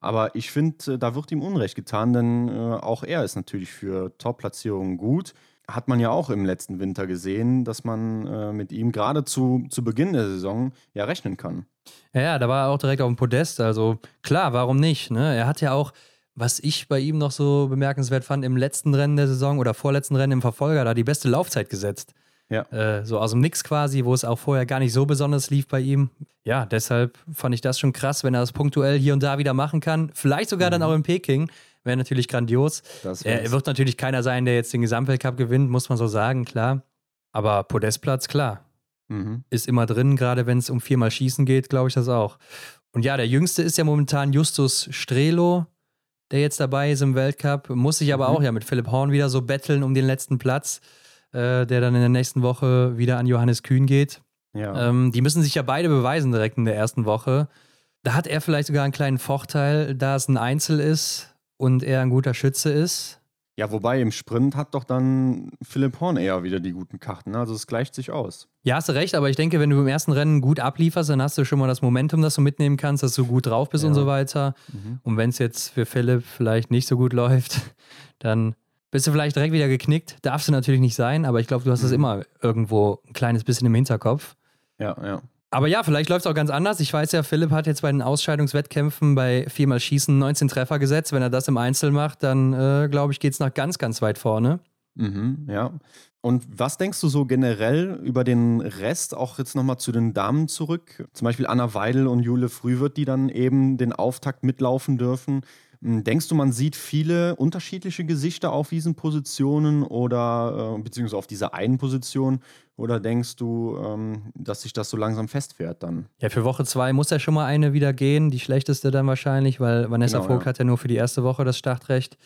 Aber ich finde, äh, da wird ihm Unrecht getan, denn äh, auch er ist natürlich für Top-Platzierungen gut. Hat man ja auch im letzten Winter gesehen, dass man äh, mit ihm gerade zu, zu Beginn der Saison ja rechnen kann. Ja, ja, da war er auch direkt auf dem Podest. Also klar, warum nicht? Ne? Er hat ja auch was ich bei ihm noch so bemerkenswert fand, im letzten Rennen der Saison oder vorletzten Rennen im Verfolger, da die beste Laufzeit gesetzt. Ja. Äh, so aus dem Nix quasi, wo es auch vorher gar nicht so besonders lief bei ihm. Ja, deshalb fand ich das schon krass, wenn er das punktuell hier und da wieder machen kann. Vielleicht sogar mhm. dann auch in Peking. Wäre natürlich grandios. Er wird natürlich keiner sein, der jetzt den Gesamtweltcup gewinnt, muss man so sagen, klar. Aber Podestplatz, klar. Mhm. Ist immer drin, gerade wenn es um viermal Schießen geht, glaube ich das auch. Und ja, der Jüngste ist ja momentan Justus Strelo der jetzt dabei ist im Weltcup. Muss sich aber mhm. auch ja mit Philipp Horn wieder so betteln um den letzten Platz, äh, der dann in der nächsten Woche wieder an Johannes Kühn geht. Ja. Ähm, die müssen sich ja beide beweisen direkt in der ersten Woche. Da hat er vielleicht sogar einen kleinen Vorteil, da es ein Einzel ist und er ein guter Schütze ist. Ja, wobei im Sprint hat doch dann Philipp Horn eher wieder die guten Karten. Also es gleicht sich aus. Ja, hast du recht, aber ich denke, wenn du im ersten Rennen gut ablieferst, dann hast du schon mal das Momentum, das du mitnehmen kannst, dass du gut drauf bist ja. und so weiter. Mhm. Und wenn es jetzt für Philipp vielleicht nicht so gut läuft, dann bist du vielleicht direkt wieder geknickt. Darfst du natürlich nicht sein, aber ich glaube, du hast es mhm. immer irgendwo ein kleines bisschen im Hinterkopf. Ja, ja. Aber ja, vielleicht läuft es auch ganz anders. Ich weiß ja, Philipp hat jetzt bei den Ausscheidungswettkämpfen bei viermal Schießen 19 Treffer gesetzt. Wenn er das im Einzel macht, dann äh, glaube ich, geht es nach ganz, ganz weit vorne. Mhm, ja. Und was denkst du so generell über den Rest, auch jetzt nochmal zu den Damen zurück? Zum Beispiel Anna Weidel und Jule Frühwirt, die dann eben den Auftakt mitlaufen dürfen. Hm, denkst du, man sieht viele unterschiedliche Gesichter auf diesen Positionen oder äh, beziehungsweise auf dieser einen Position? Oder denkst du, ähm, dass sich das so langsam festfährt dann? Ja, für Woche zwei muss ja schon mal eine wieder gehen, die schlechteste dann wahrscheinlich, weil Vanessa genau, Vogt ja. hat ja nur für die erste Woche das Startrecht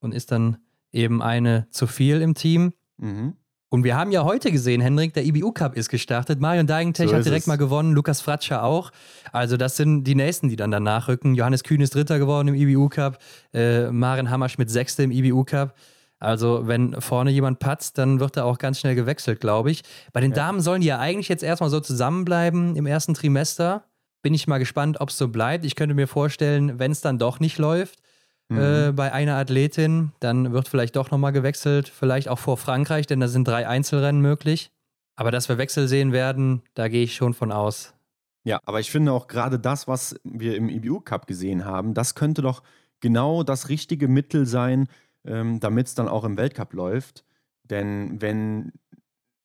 und ist dann eben eine zu viel im Team. Mhm. Und wir haben ja heute gesehen, Hendrik, der IBU Cup ist gestartet. Marion Deigentech so hat direkt es. mal gewonnen, Lukas Fratscher auch. Also das sind die Nächsten, die dann danach rücken. Johannes Kühn ist Dritter geworden im IBU Cup, äh, Maren Hammerschmidt Sechste im IBU Cup. Also wenn vorne jemand patzt, dann wird er auch ganz schnell gewechselt, glaube ich. Bei den ja. Damen sollen die ja eigentlich jetzt erstmal so zusammenbleiben im ersten Trimester. Bin ich mal gespannt, ob es so bleibt. Ich könnte mir vorstellen, wenn es dann doch nicht läuft, mhm. äh, bei einer Athletin. Dann wird vielleicht doch nochmal gewechselt, vielleicht auch vor Frankreich, denn da sind drei Einzelrennen möglich. Aber dass wir Wechsel sehen werden, da gehe ich schon von aus. Ja, aber ich finde auch gerade das, was wir im IBU Cup gesehen haben, das könnte doch genau das richtige Mittel sein, ähm, damit es dann auch im Weltcup läuft. Denn wenn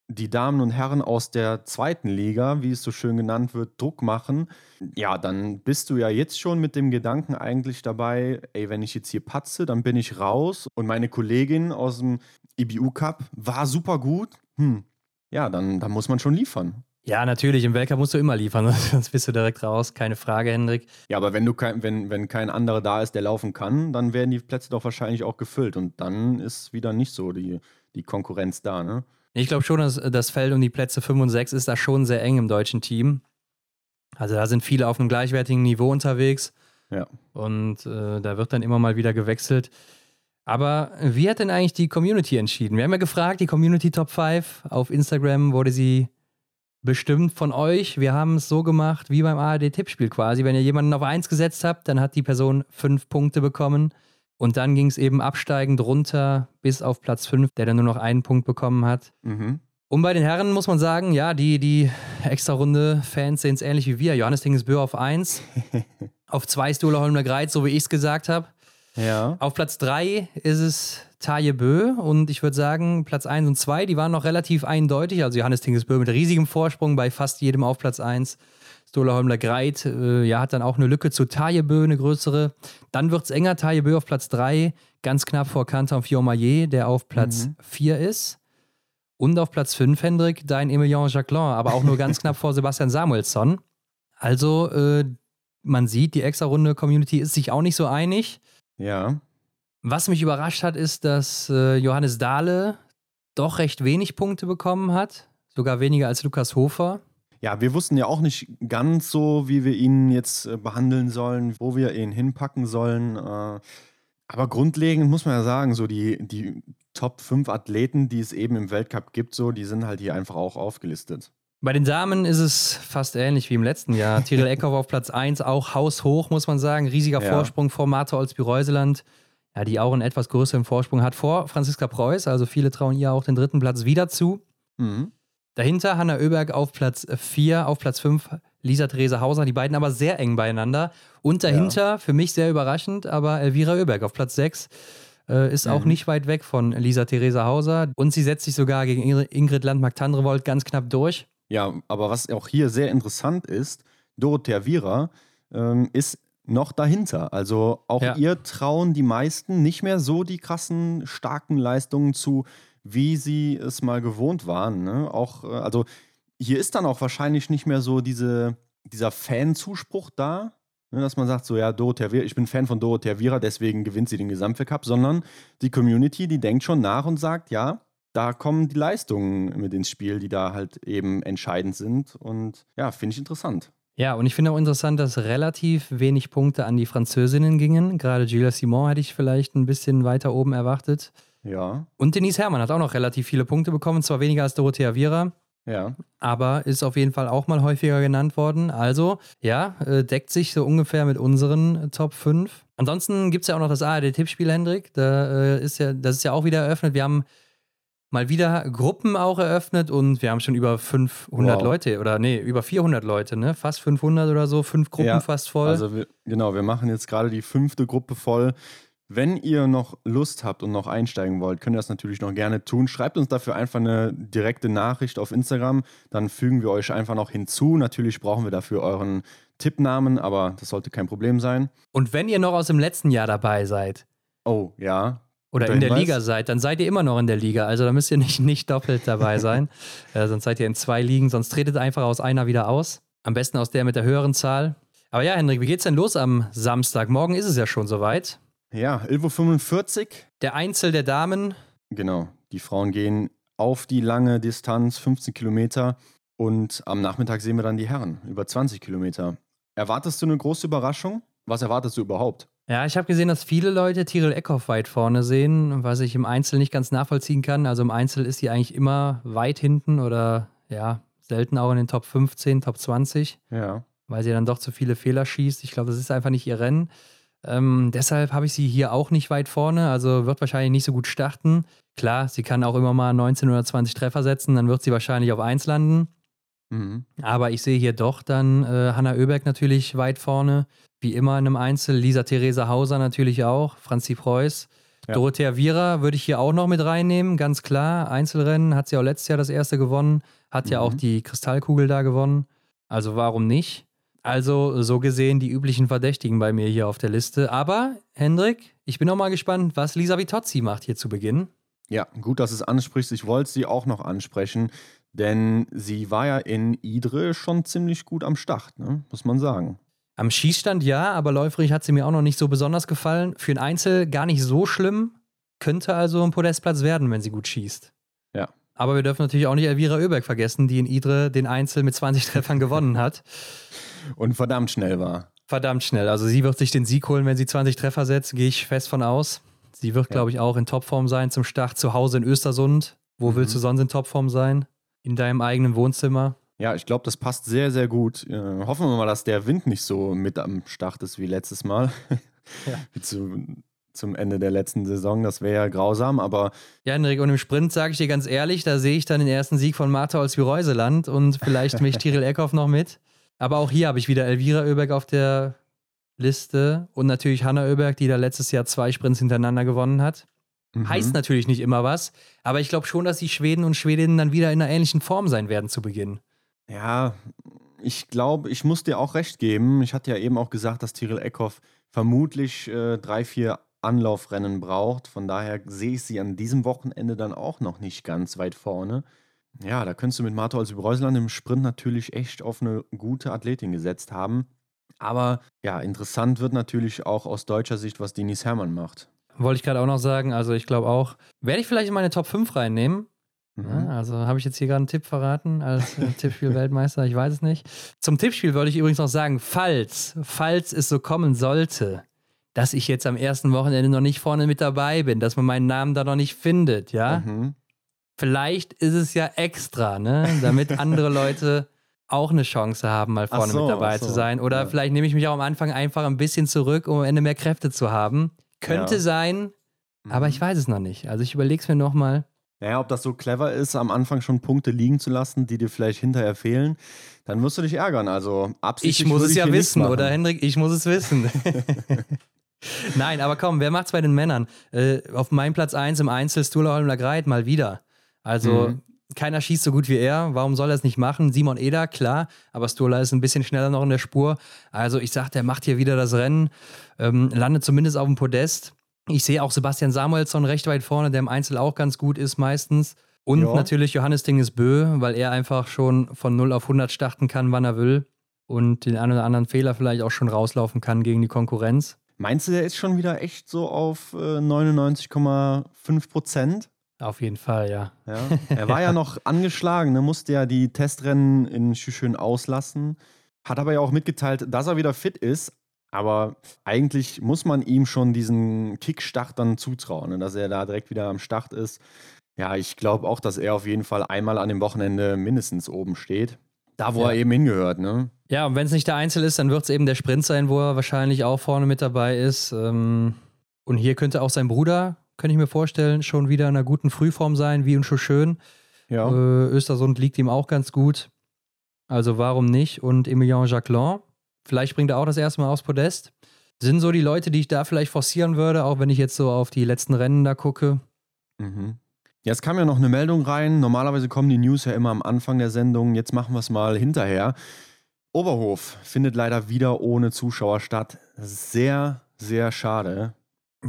die Damen und Herren aus der zweiten Liga, wie es so schön genannt wird, Druck machen, ja, dann bist du ja jetzt schon mit dem Gedanken eigentlich dabei, ey, wenn ich jetzt hier patze, dann bin ich raus. Und meine Kollegin aus dem IBU Cup war super gut. Hm, ja, dann, dann muss man schon liefern. Ja, natürlich, im Weltcup musst du immer liefern, sonst bist du direkt raus, keine Frage, Hendrik. Ja, aber wenn du kein, wenn, wenn kein anderer da ist, der laufen kann, dann werden die Plätze doch wahrscheinlich auch gefüllt. Und dann ist wieder nicht so die, die Konkurrenz da, ne? Ich glaube schon, dass das Feld um die Plätze 5 und 6 ist da schon sehr eng im deutschen Team. Also da sind viele auf einem gleichwertigen Niveau unterwegs. Ja. Und äh, da wird dann immer mal wieder gewechselt. Aber wie hat denn eigentlich die Community entschieden? Wir haben ja gefragt, die Community Top 5. Auf Instagram wurde sie bestimmt von euch. Wir haben es so gemacht wie beim ARD-Tippspiel quasi. Wenn ihr jemanden auf 1 gesetzt habt, dann hat die Person 5 Punkte bekommen. Und dann ging es eben absteigend runter bis auf Platz 5, der dann nur noch einen Punkt bekommen hat. Mhm. Und bei den Herren muss man sagen, ja, die, die Extra-Runde-Fans sehen es ähnlich wie wir. Johannes Dingesbö auf 1, auf 2 ist Dola Holmler Greiz, so wie ich es gesagt habe. Ja. Auf Platz 3 ist es Taje Bö und ich würde sagen, Platz 1 und 2, die waren noch relativ eindeutig. Also Johannes Tingesbö mit riesigem Vorsprung bei fast jedem auf Platz 1. Stola Holmler Greit äh, ja, hat dann auch eine Lücke zu Tajebö, eine größere. Dann wird es enger. Tajebö auf Platz 3, ganz knapp vor Canton Fiormaillet, der auf Platz 4 mhm. ist. Und auf Platz 5, Hendrik, dein Emilien Jacquelin, aber auch nur ganz knapp vor Sebastian Samuelsson. Also, äh, man sieht, die Extra-Runde-Community ist sich auch nicht so einig. Ja. Was mich überrascht hat, ist, dass äh, Johannes Dahle doch recht wenig Punkte bekommen hat. Sogar weniger als Lukas Hofer. Ja, wir wussten ja auch nicht ganz so, wie wir ihn jetzt äh, behandeln sollen, wo wir ihn hinpacken sollen. Äh, aber grundlegend muss man ja sagen, so die, die Top 5 Athleten, die es eben im Weltcup gibt, so, die sind halt hier einfach auch aufgelistet. Bei den Damen ist es fast ähnlich wie im letzten Jahr. Tyrell Eckhoff auf Platz 1, auch haushoch, muss man sagen. Riesiger ja. Vorsprung vor Martha Olsby-Reuseland, ja, die auch einen etwas größeren Vorsprung hat vor Franziska Preuß. Also viele trauen ihr auch den dritten Platz wieder zu. Mhm. Dahinter Hanna Oeberg auf Platz 4, auf Platz 5 Lisa Therese Hauser, die beiden aber sehr eng beieinander. Und dahinter, ja. für mich sehr überraschend, aber Elvira Oeberg auf Platz 6 äh, ist mhm. auch nicht weit weg von Lisa Therese Hauser. Und sie setzt sich sogar gegen Ingrid Landmark-Tandrevold ganz knapp durch. Ja, aber was auch hier sehr interessant ist, Dorothea Vira ähm, ist noch dahinter. Also auch ja. ihr trauen die meisten nicht mehr so die krassen, starken Leistungen zu, wie sie es mal gewohnt waren. Ne? Auch, äh, also hier ist dann auch wahrscheinlich nicht mehr so diese, dieser Fanzuspruch da, ne? dass man sagt, so ja, Dorothea Vira, ich bin Fan von Dorothea Vira, deswegen gewinnt sie den Gesamtweltcup, sondern die Community, die denkt schon nach und sagt, ja, da kommen die Leistungen mit ins Spiel, die da halt eben entscheidend sind. Und ja, finde ich interessant. Ja, und ich finde auch interessant, dass relativ wenig Punkte an die Französinnen gingen. Gerade Gilles Simon hätte ich vielleicht ein bisschen weiter oben erwartet. Ja. Und Denise Herrmann hat auch noch relativ viele Punkte bekommen, zwar weniger als Dorothea Viera. Ja. Aber ist auf jeden Fall auch mal häufiger genannt worden. Also, ja, äh, deckt sich so ungefähr mit unseren Top 5. Ansonsten gibt es ja auch noch das ARD-Tippspiel, Hendrik. Da äh, ist ja, das ist ja auch wieder eröffnet. Wir haben mal wieder Gruppen auch eröffnet und wir haben schon über 500 wow. Leute oder nee, über 400 Leute, ne? Fast 500 oder so, fünf Gruppen ja, fast voll. Also wir, genau, wir machen jetzt gerade die fünfte Gruppe voll. Wenn ihr noch Lust habt und noch einsteigen wollt, könnt ihr das natürlich noch gerne tun. Schreibt uns dafür einfach eine direkte Nachricht auf Instagram. Dann fügen wir euch einfach noch hinzu. Natürlich brauchen wir dafür euren Tippnamen, aber das sollte kein Problem sein. Und wenn ihr noch aus dem letzten Jahr dabei seid. Oh, ja. Oder in der Liga seid, dann seid ihr immer noch in der Liga. Also da müsst ihr nicht, nicht doppelt dabei sein. äh, sonst seid ihr in zwei Ligen, sonst tretet einfach aus einer wieder aus. Am besten aus der mit der höheren Zahl. Aber ja, Hendrik, wie geht's denn los am Samstag? Morgen ist es ja schon soweit. Ja, 11.45 Uhr. Der Einzel der Damen. Genau. Die Frauen gehen auf die lange Distanz, 15 Kilometer. Und am Nachmittag sehen wir dann die Herren, über 20 Kilometer. Erwartest du eine große Überraschung? Was erwartest du überhaupt? Ja, ich habe gesehen, dass viele Leute Tyrell Eckhoff weit vorne sehen, was ich im Einzel nicht ganz nachvollziehen kann. Also im Einzel ist sie eigentlich immer weit hinten oder ja, selten auch in den Top 15, Top 20. Ja. Weil sie dann doch zu viele Fehler schießt. Ich glaube, das ist einfach nicht ihr Rennen. Ähm, deshalb habe ich sie hier auch nicht weit vorne, also wird wahrscheinlich nicht so gut starten. Klar, sie kann auch immer mal 19 oder 20 Treffer setzen, dann wird sie wahrscheinlich auf 1 landen. Mhm. Aber ich sehe hier doch dann äh, Hanna Oeberg natürlich weit vorne, wie immer in einem Einzel. Lisa Theresa Hauser natürlich auch, Franzi Preuß. Ja. Dorothea Viera würde ich hier auch noch mit reinnehmen, ganz klar. Einzelrennen hat sie auch letztes Jahr das erste gewonnen, hat mhm. ja auch die Kristallkugel da gewonnen. Also warum nicht? Also so gesehen die üblichen Verdächtigen bei mir hier auf der Liste. Aber Hendrik, ich bin auch mal gespannt, was Lisa Vitozzi macht hier zu Beginn. Ja, gut, dass es ansprichst. Ich wollte sie auch noch ansprechen, denn sie war ja in Idre schon ziemlich gut am Start, ne? muss man sagen. Am Schießstand ja, aber läuferig hat sie mir auch noch nicht so besonders gefallen. Für ein Einzel gar nicht so schlimm. Könnte also ein Podestplatz werden, wenn sie gut schießt. Ja. Aber wir dürfen natürlich auch nicht Elvira Oeberg vergessen, die in Idre den Einzel mit 20 Treffern gewonnen hat. Und verdammt schnell war. Verdammt schnell. Also sie wird sich den Sieg holen, wenn sie 20 Treffer setzt, gehe ich fest von aus. Sie wird, ja. glaube ich, auch in Topform sein zum Start zu Hause in Östersund. Wo mhm. willst du sonst in Topform sein? In deinem eigenen Wohnzimmer? Ja, ich glaube, das passt sehr, sehr gut. Äh, hoffen wir mal, dass der Wind nicht so mit am Start ist wie letztes Mal. Ja. Zu, zum Ende der letzten Saison. Das wäre ja grausam, aber. Ja, Henrik, und im Sprint sage ich dir ganz ehrlich, da sehe ich dann den ersten Sieg von Martha als Reuseland und vielleicht mich Tiril Eckhoff noch mit. Aber auch hier habe ich wieder Elvira Oeberg auf der Liste und natürlich Hanna Oeberg, die da letztes Jahr zwei Sprints hintereinander gewonnen hat. Mhm. Heißt natürlich nicht immer was, aber ich glaube schon, dass die Schweden und Schwedinnen dann wieder in einer ähnlichen Form sein werden zu Beginn. Ja, ich glaube, ich muss dir auch recht geben. Ich hatte ja eben auch gesagt, dass Tyrell Eckhoff vermutlich äh, drei, vier Anlaufrennen braucht. Von daher sehe ich sie an diesem Wochenende dann auch noch nicht ganz weit vorne. Ja, da könntest du mit Martha als Breuseland im Sprint natürlich echt auf eine gute Athletin gesetzt haben. Aber ja, interessant wird natürlich auch aus deutscher Sicht, was Denise Herrmann macht. Wollte ich gerade auch noch sagen. Also ich glaube auch, werde ich vielleicht in meine Top 5 reinnehmen. Mhm. Ja, also habe ich jetzt hier gerade einen Tipp verraten als äh, Tippspiel-Weltmeister, ich weiß es nicht. Zum Tippspiel wollte ich übrigens noch sagen, falls, falls es so kommen sollte, dass ich jetzt am ersten Wochenende noch nicht vorne mit dabei bin, dass man meinen Namen da noch nicht findet, ja. Mhm. Vielleicht ist es ja extra, ne? Damit andere Leute auch eine Chance haben, mal vorne so, mit dabei so. zu sein. Oder ja. vielleicht nehme ich mich auch am Anfang einfach ein bisschen zurück, um am Ende mehr Kräfte zu haben. Könnte ja. sein, aber mhm. ich weiß es noch nicht. Also ich überlege es mir nochmal. Naja, ob das so clever ist, am Anfang schon Punkte liegen zu lassen, die dir vielleicht hinterher fehlen, dann wirst du dich ärgern. Also absichtlich. Ich muss es ja wissen, oder Hendrik? Ich muss es wissen. Nein, aber komm, wer macht's bei den Männern? Äh, auf meinem Platz 1 im Einzel Stula Holm Lagreit mal wieder. Also mhm. keiner schießt so gut wie er. Warum soll er es nicht machen? Simon Eder, klar, aber Stola ist ein bisschen schneller noch in der Spur. Also ich sag, der macht hier wieder das Rennen, ähm, landet zumindest auf dem Podest. Ich sehe auch Sebastian Samuelsson recht weit vorne, der im Einzel auch ganz gut ist meistens. Und ja. natürlich Johannes Dinges Bö, weil er einfach schon von 0 auf 100 starten kann, wann er will. Und den einen oder anderen Fehler vielleicht auch schon rauslaufen kann gegen die Konkurrenz. Meinst du, der ist schon wieder echt so auf äh, 99,5 Prozent? Auf jeden Fall, ja. ja. Er war ja noch angeschlagen, ne? musste ja die Testrennen in schön auslassen. Hat aber ja auch mitgeteilt, dass er wieder fit ist. Aber eigentlich muss man ihm schon diesen Kickstart dann zutrauen, ne? dass er da direkt wieder am Start ist. Ja, ich glaube auch, dass er auf jeden Fall einmal an dem Wochenende mindestens oben steht. Da, wo ja. er eben hingehört, ne? Ja, und wenn es nicht der Einzel ist, dann wird es eben der Sprint sein, wo er wahrscheinlich auch vorne mit dabei ist. Ähm, und hier könnte auch sein Bruder könnte ich mir vorstellen, schon wieder in einer guten Frühform sein, wie und schon schön. Ja. Äh, Östersund liegt ihm auch ganz gut. Also warum nicht? Und Emilien Jacquelin, vielleicht bringt er auch das erste Mal aufs Podest. Sind so die Leute, die ich da vielleicht forcieren würde, auch wenn ich jetzt so auf die letzten Rennen da gucke. Mhm. Jetzt kam ja noch eine Meldung rein. Normalerweise kommen die News ja immer am Anfang der Sendung. Jetzt machen wir es mal hinterher. Oberhof findet leider wieder ohne Zuschauer statt. Sehr, sehr schade.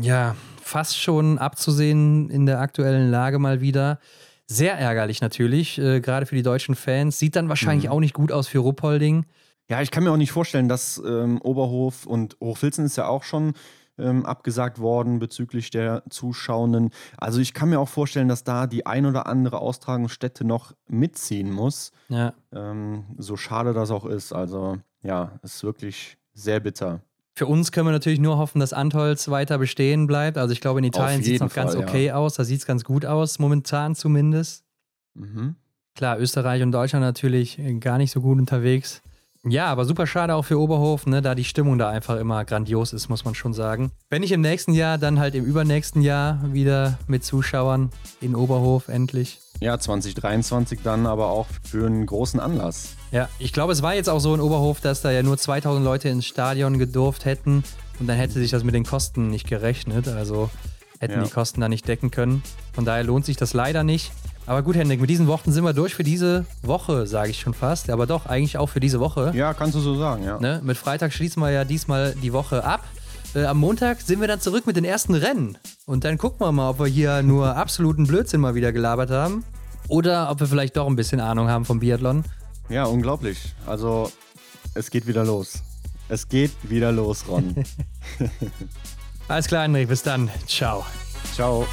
Ja, fast schon abzusehen in der aktuellen Lage mal wieder. Sehr ärgerlich natürlich, äh, gerade für die deutschen Fans. Sieht dann wahrscheinlich mhm. auch nicht gut aus für Ruppolding. Ja, ich kann mir auch nicht vorstellen, dass ähm, Oberhof und Hochfilzen ist ja auch schon ähm, abgesagt worden bezüglich der Zuschauenden. Also ich kann mir auch vorstellen, dass da die ein oder andere Austragungsstätte noch mitziehen muss. Ja. Ähm, so schade das auch ist. Also ja, ist wirklich sehr bitter. Für uns können wir natürlich nur hoffen, dass Antolz weiter bestehen bleibt. Also ich glaube, in Italien sieht es noch Fall, ganz okay ja. aus. Da sieht es ganz gut aus, momentan zumindest. Mhm. Klar, Österreich und Deutschland natürlich gar nicht so gut unterwegs. Ja, aber super schade auch für Oberhof, ne, da die Stimmung da einfach immer grandios ist, muss man schon sagen. Wenn nicht im nächsten Jahr, dann halt im übernächsten Jahr wieder mit Zuschauern in Oberhof endlich. Ja, 2023 dann aber auch für einen großen Anlass. Ja, ich glaube, es war jetzt auch so in Oberhof, dass da ja nur 2000 Leute ins Stadion gedurft hätten und dann hätte sich das mit den Kosten nicht gerechnet. Also hätten ja. die Kosten da nicht decken können. Von daher lohnt sich das leider nicht. Aber gut, Hendrik, mit diesen Worten sind wir durch für diese Woche, sage ich schon fast. Aber doch, eigentlich auch für diese Woche. Ja, kannst du so sagen, ja. Ne? Mit Freitag schließen wir ja diesmal die Woche ab. Äh, am Montag sind wir dann zurück mit den ersten Rennen. Und dann gucken wir mal, ob wir hier nur absoluten Blödsinn mal wieder gelabert haben. Oder ob wir vielleicht doch ein bisschen Ahnung haben vom Biathlon. Ja, unglaublich. Also, es geht wieder los. Es geht wieder los, Ron. Alles klar, Hendrik. Bis dann. Ciao. Ciao.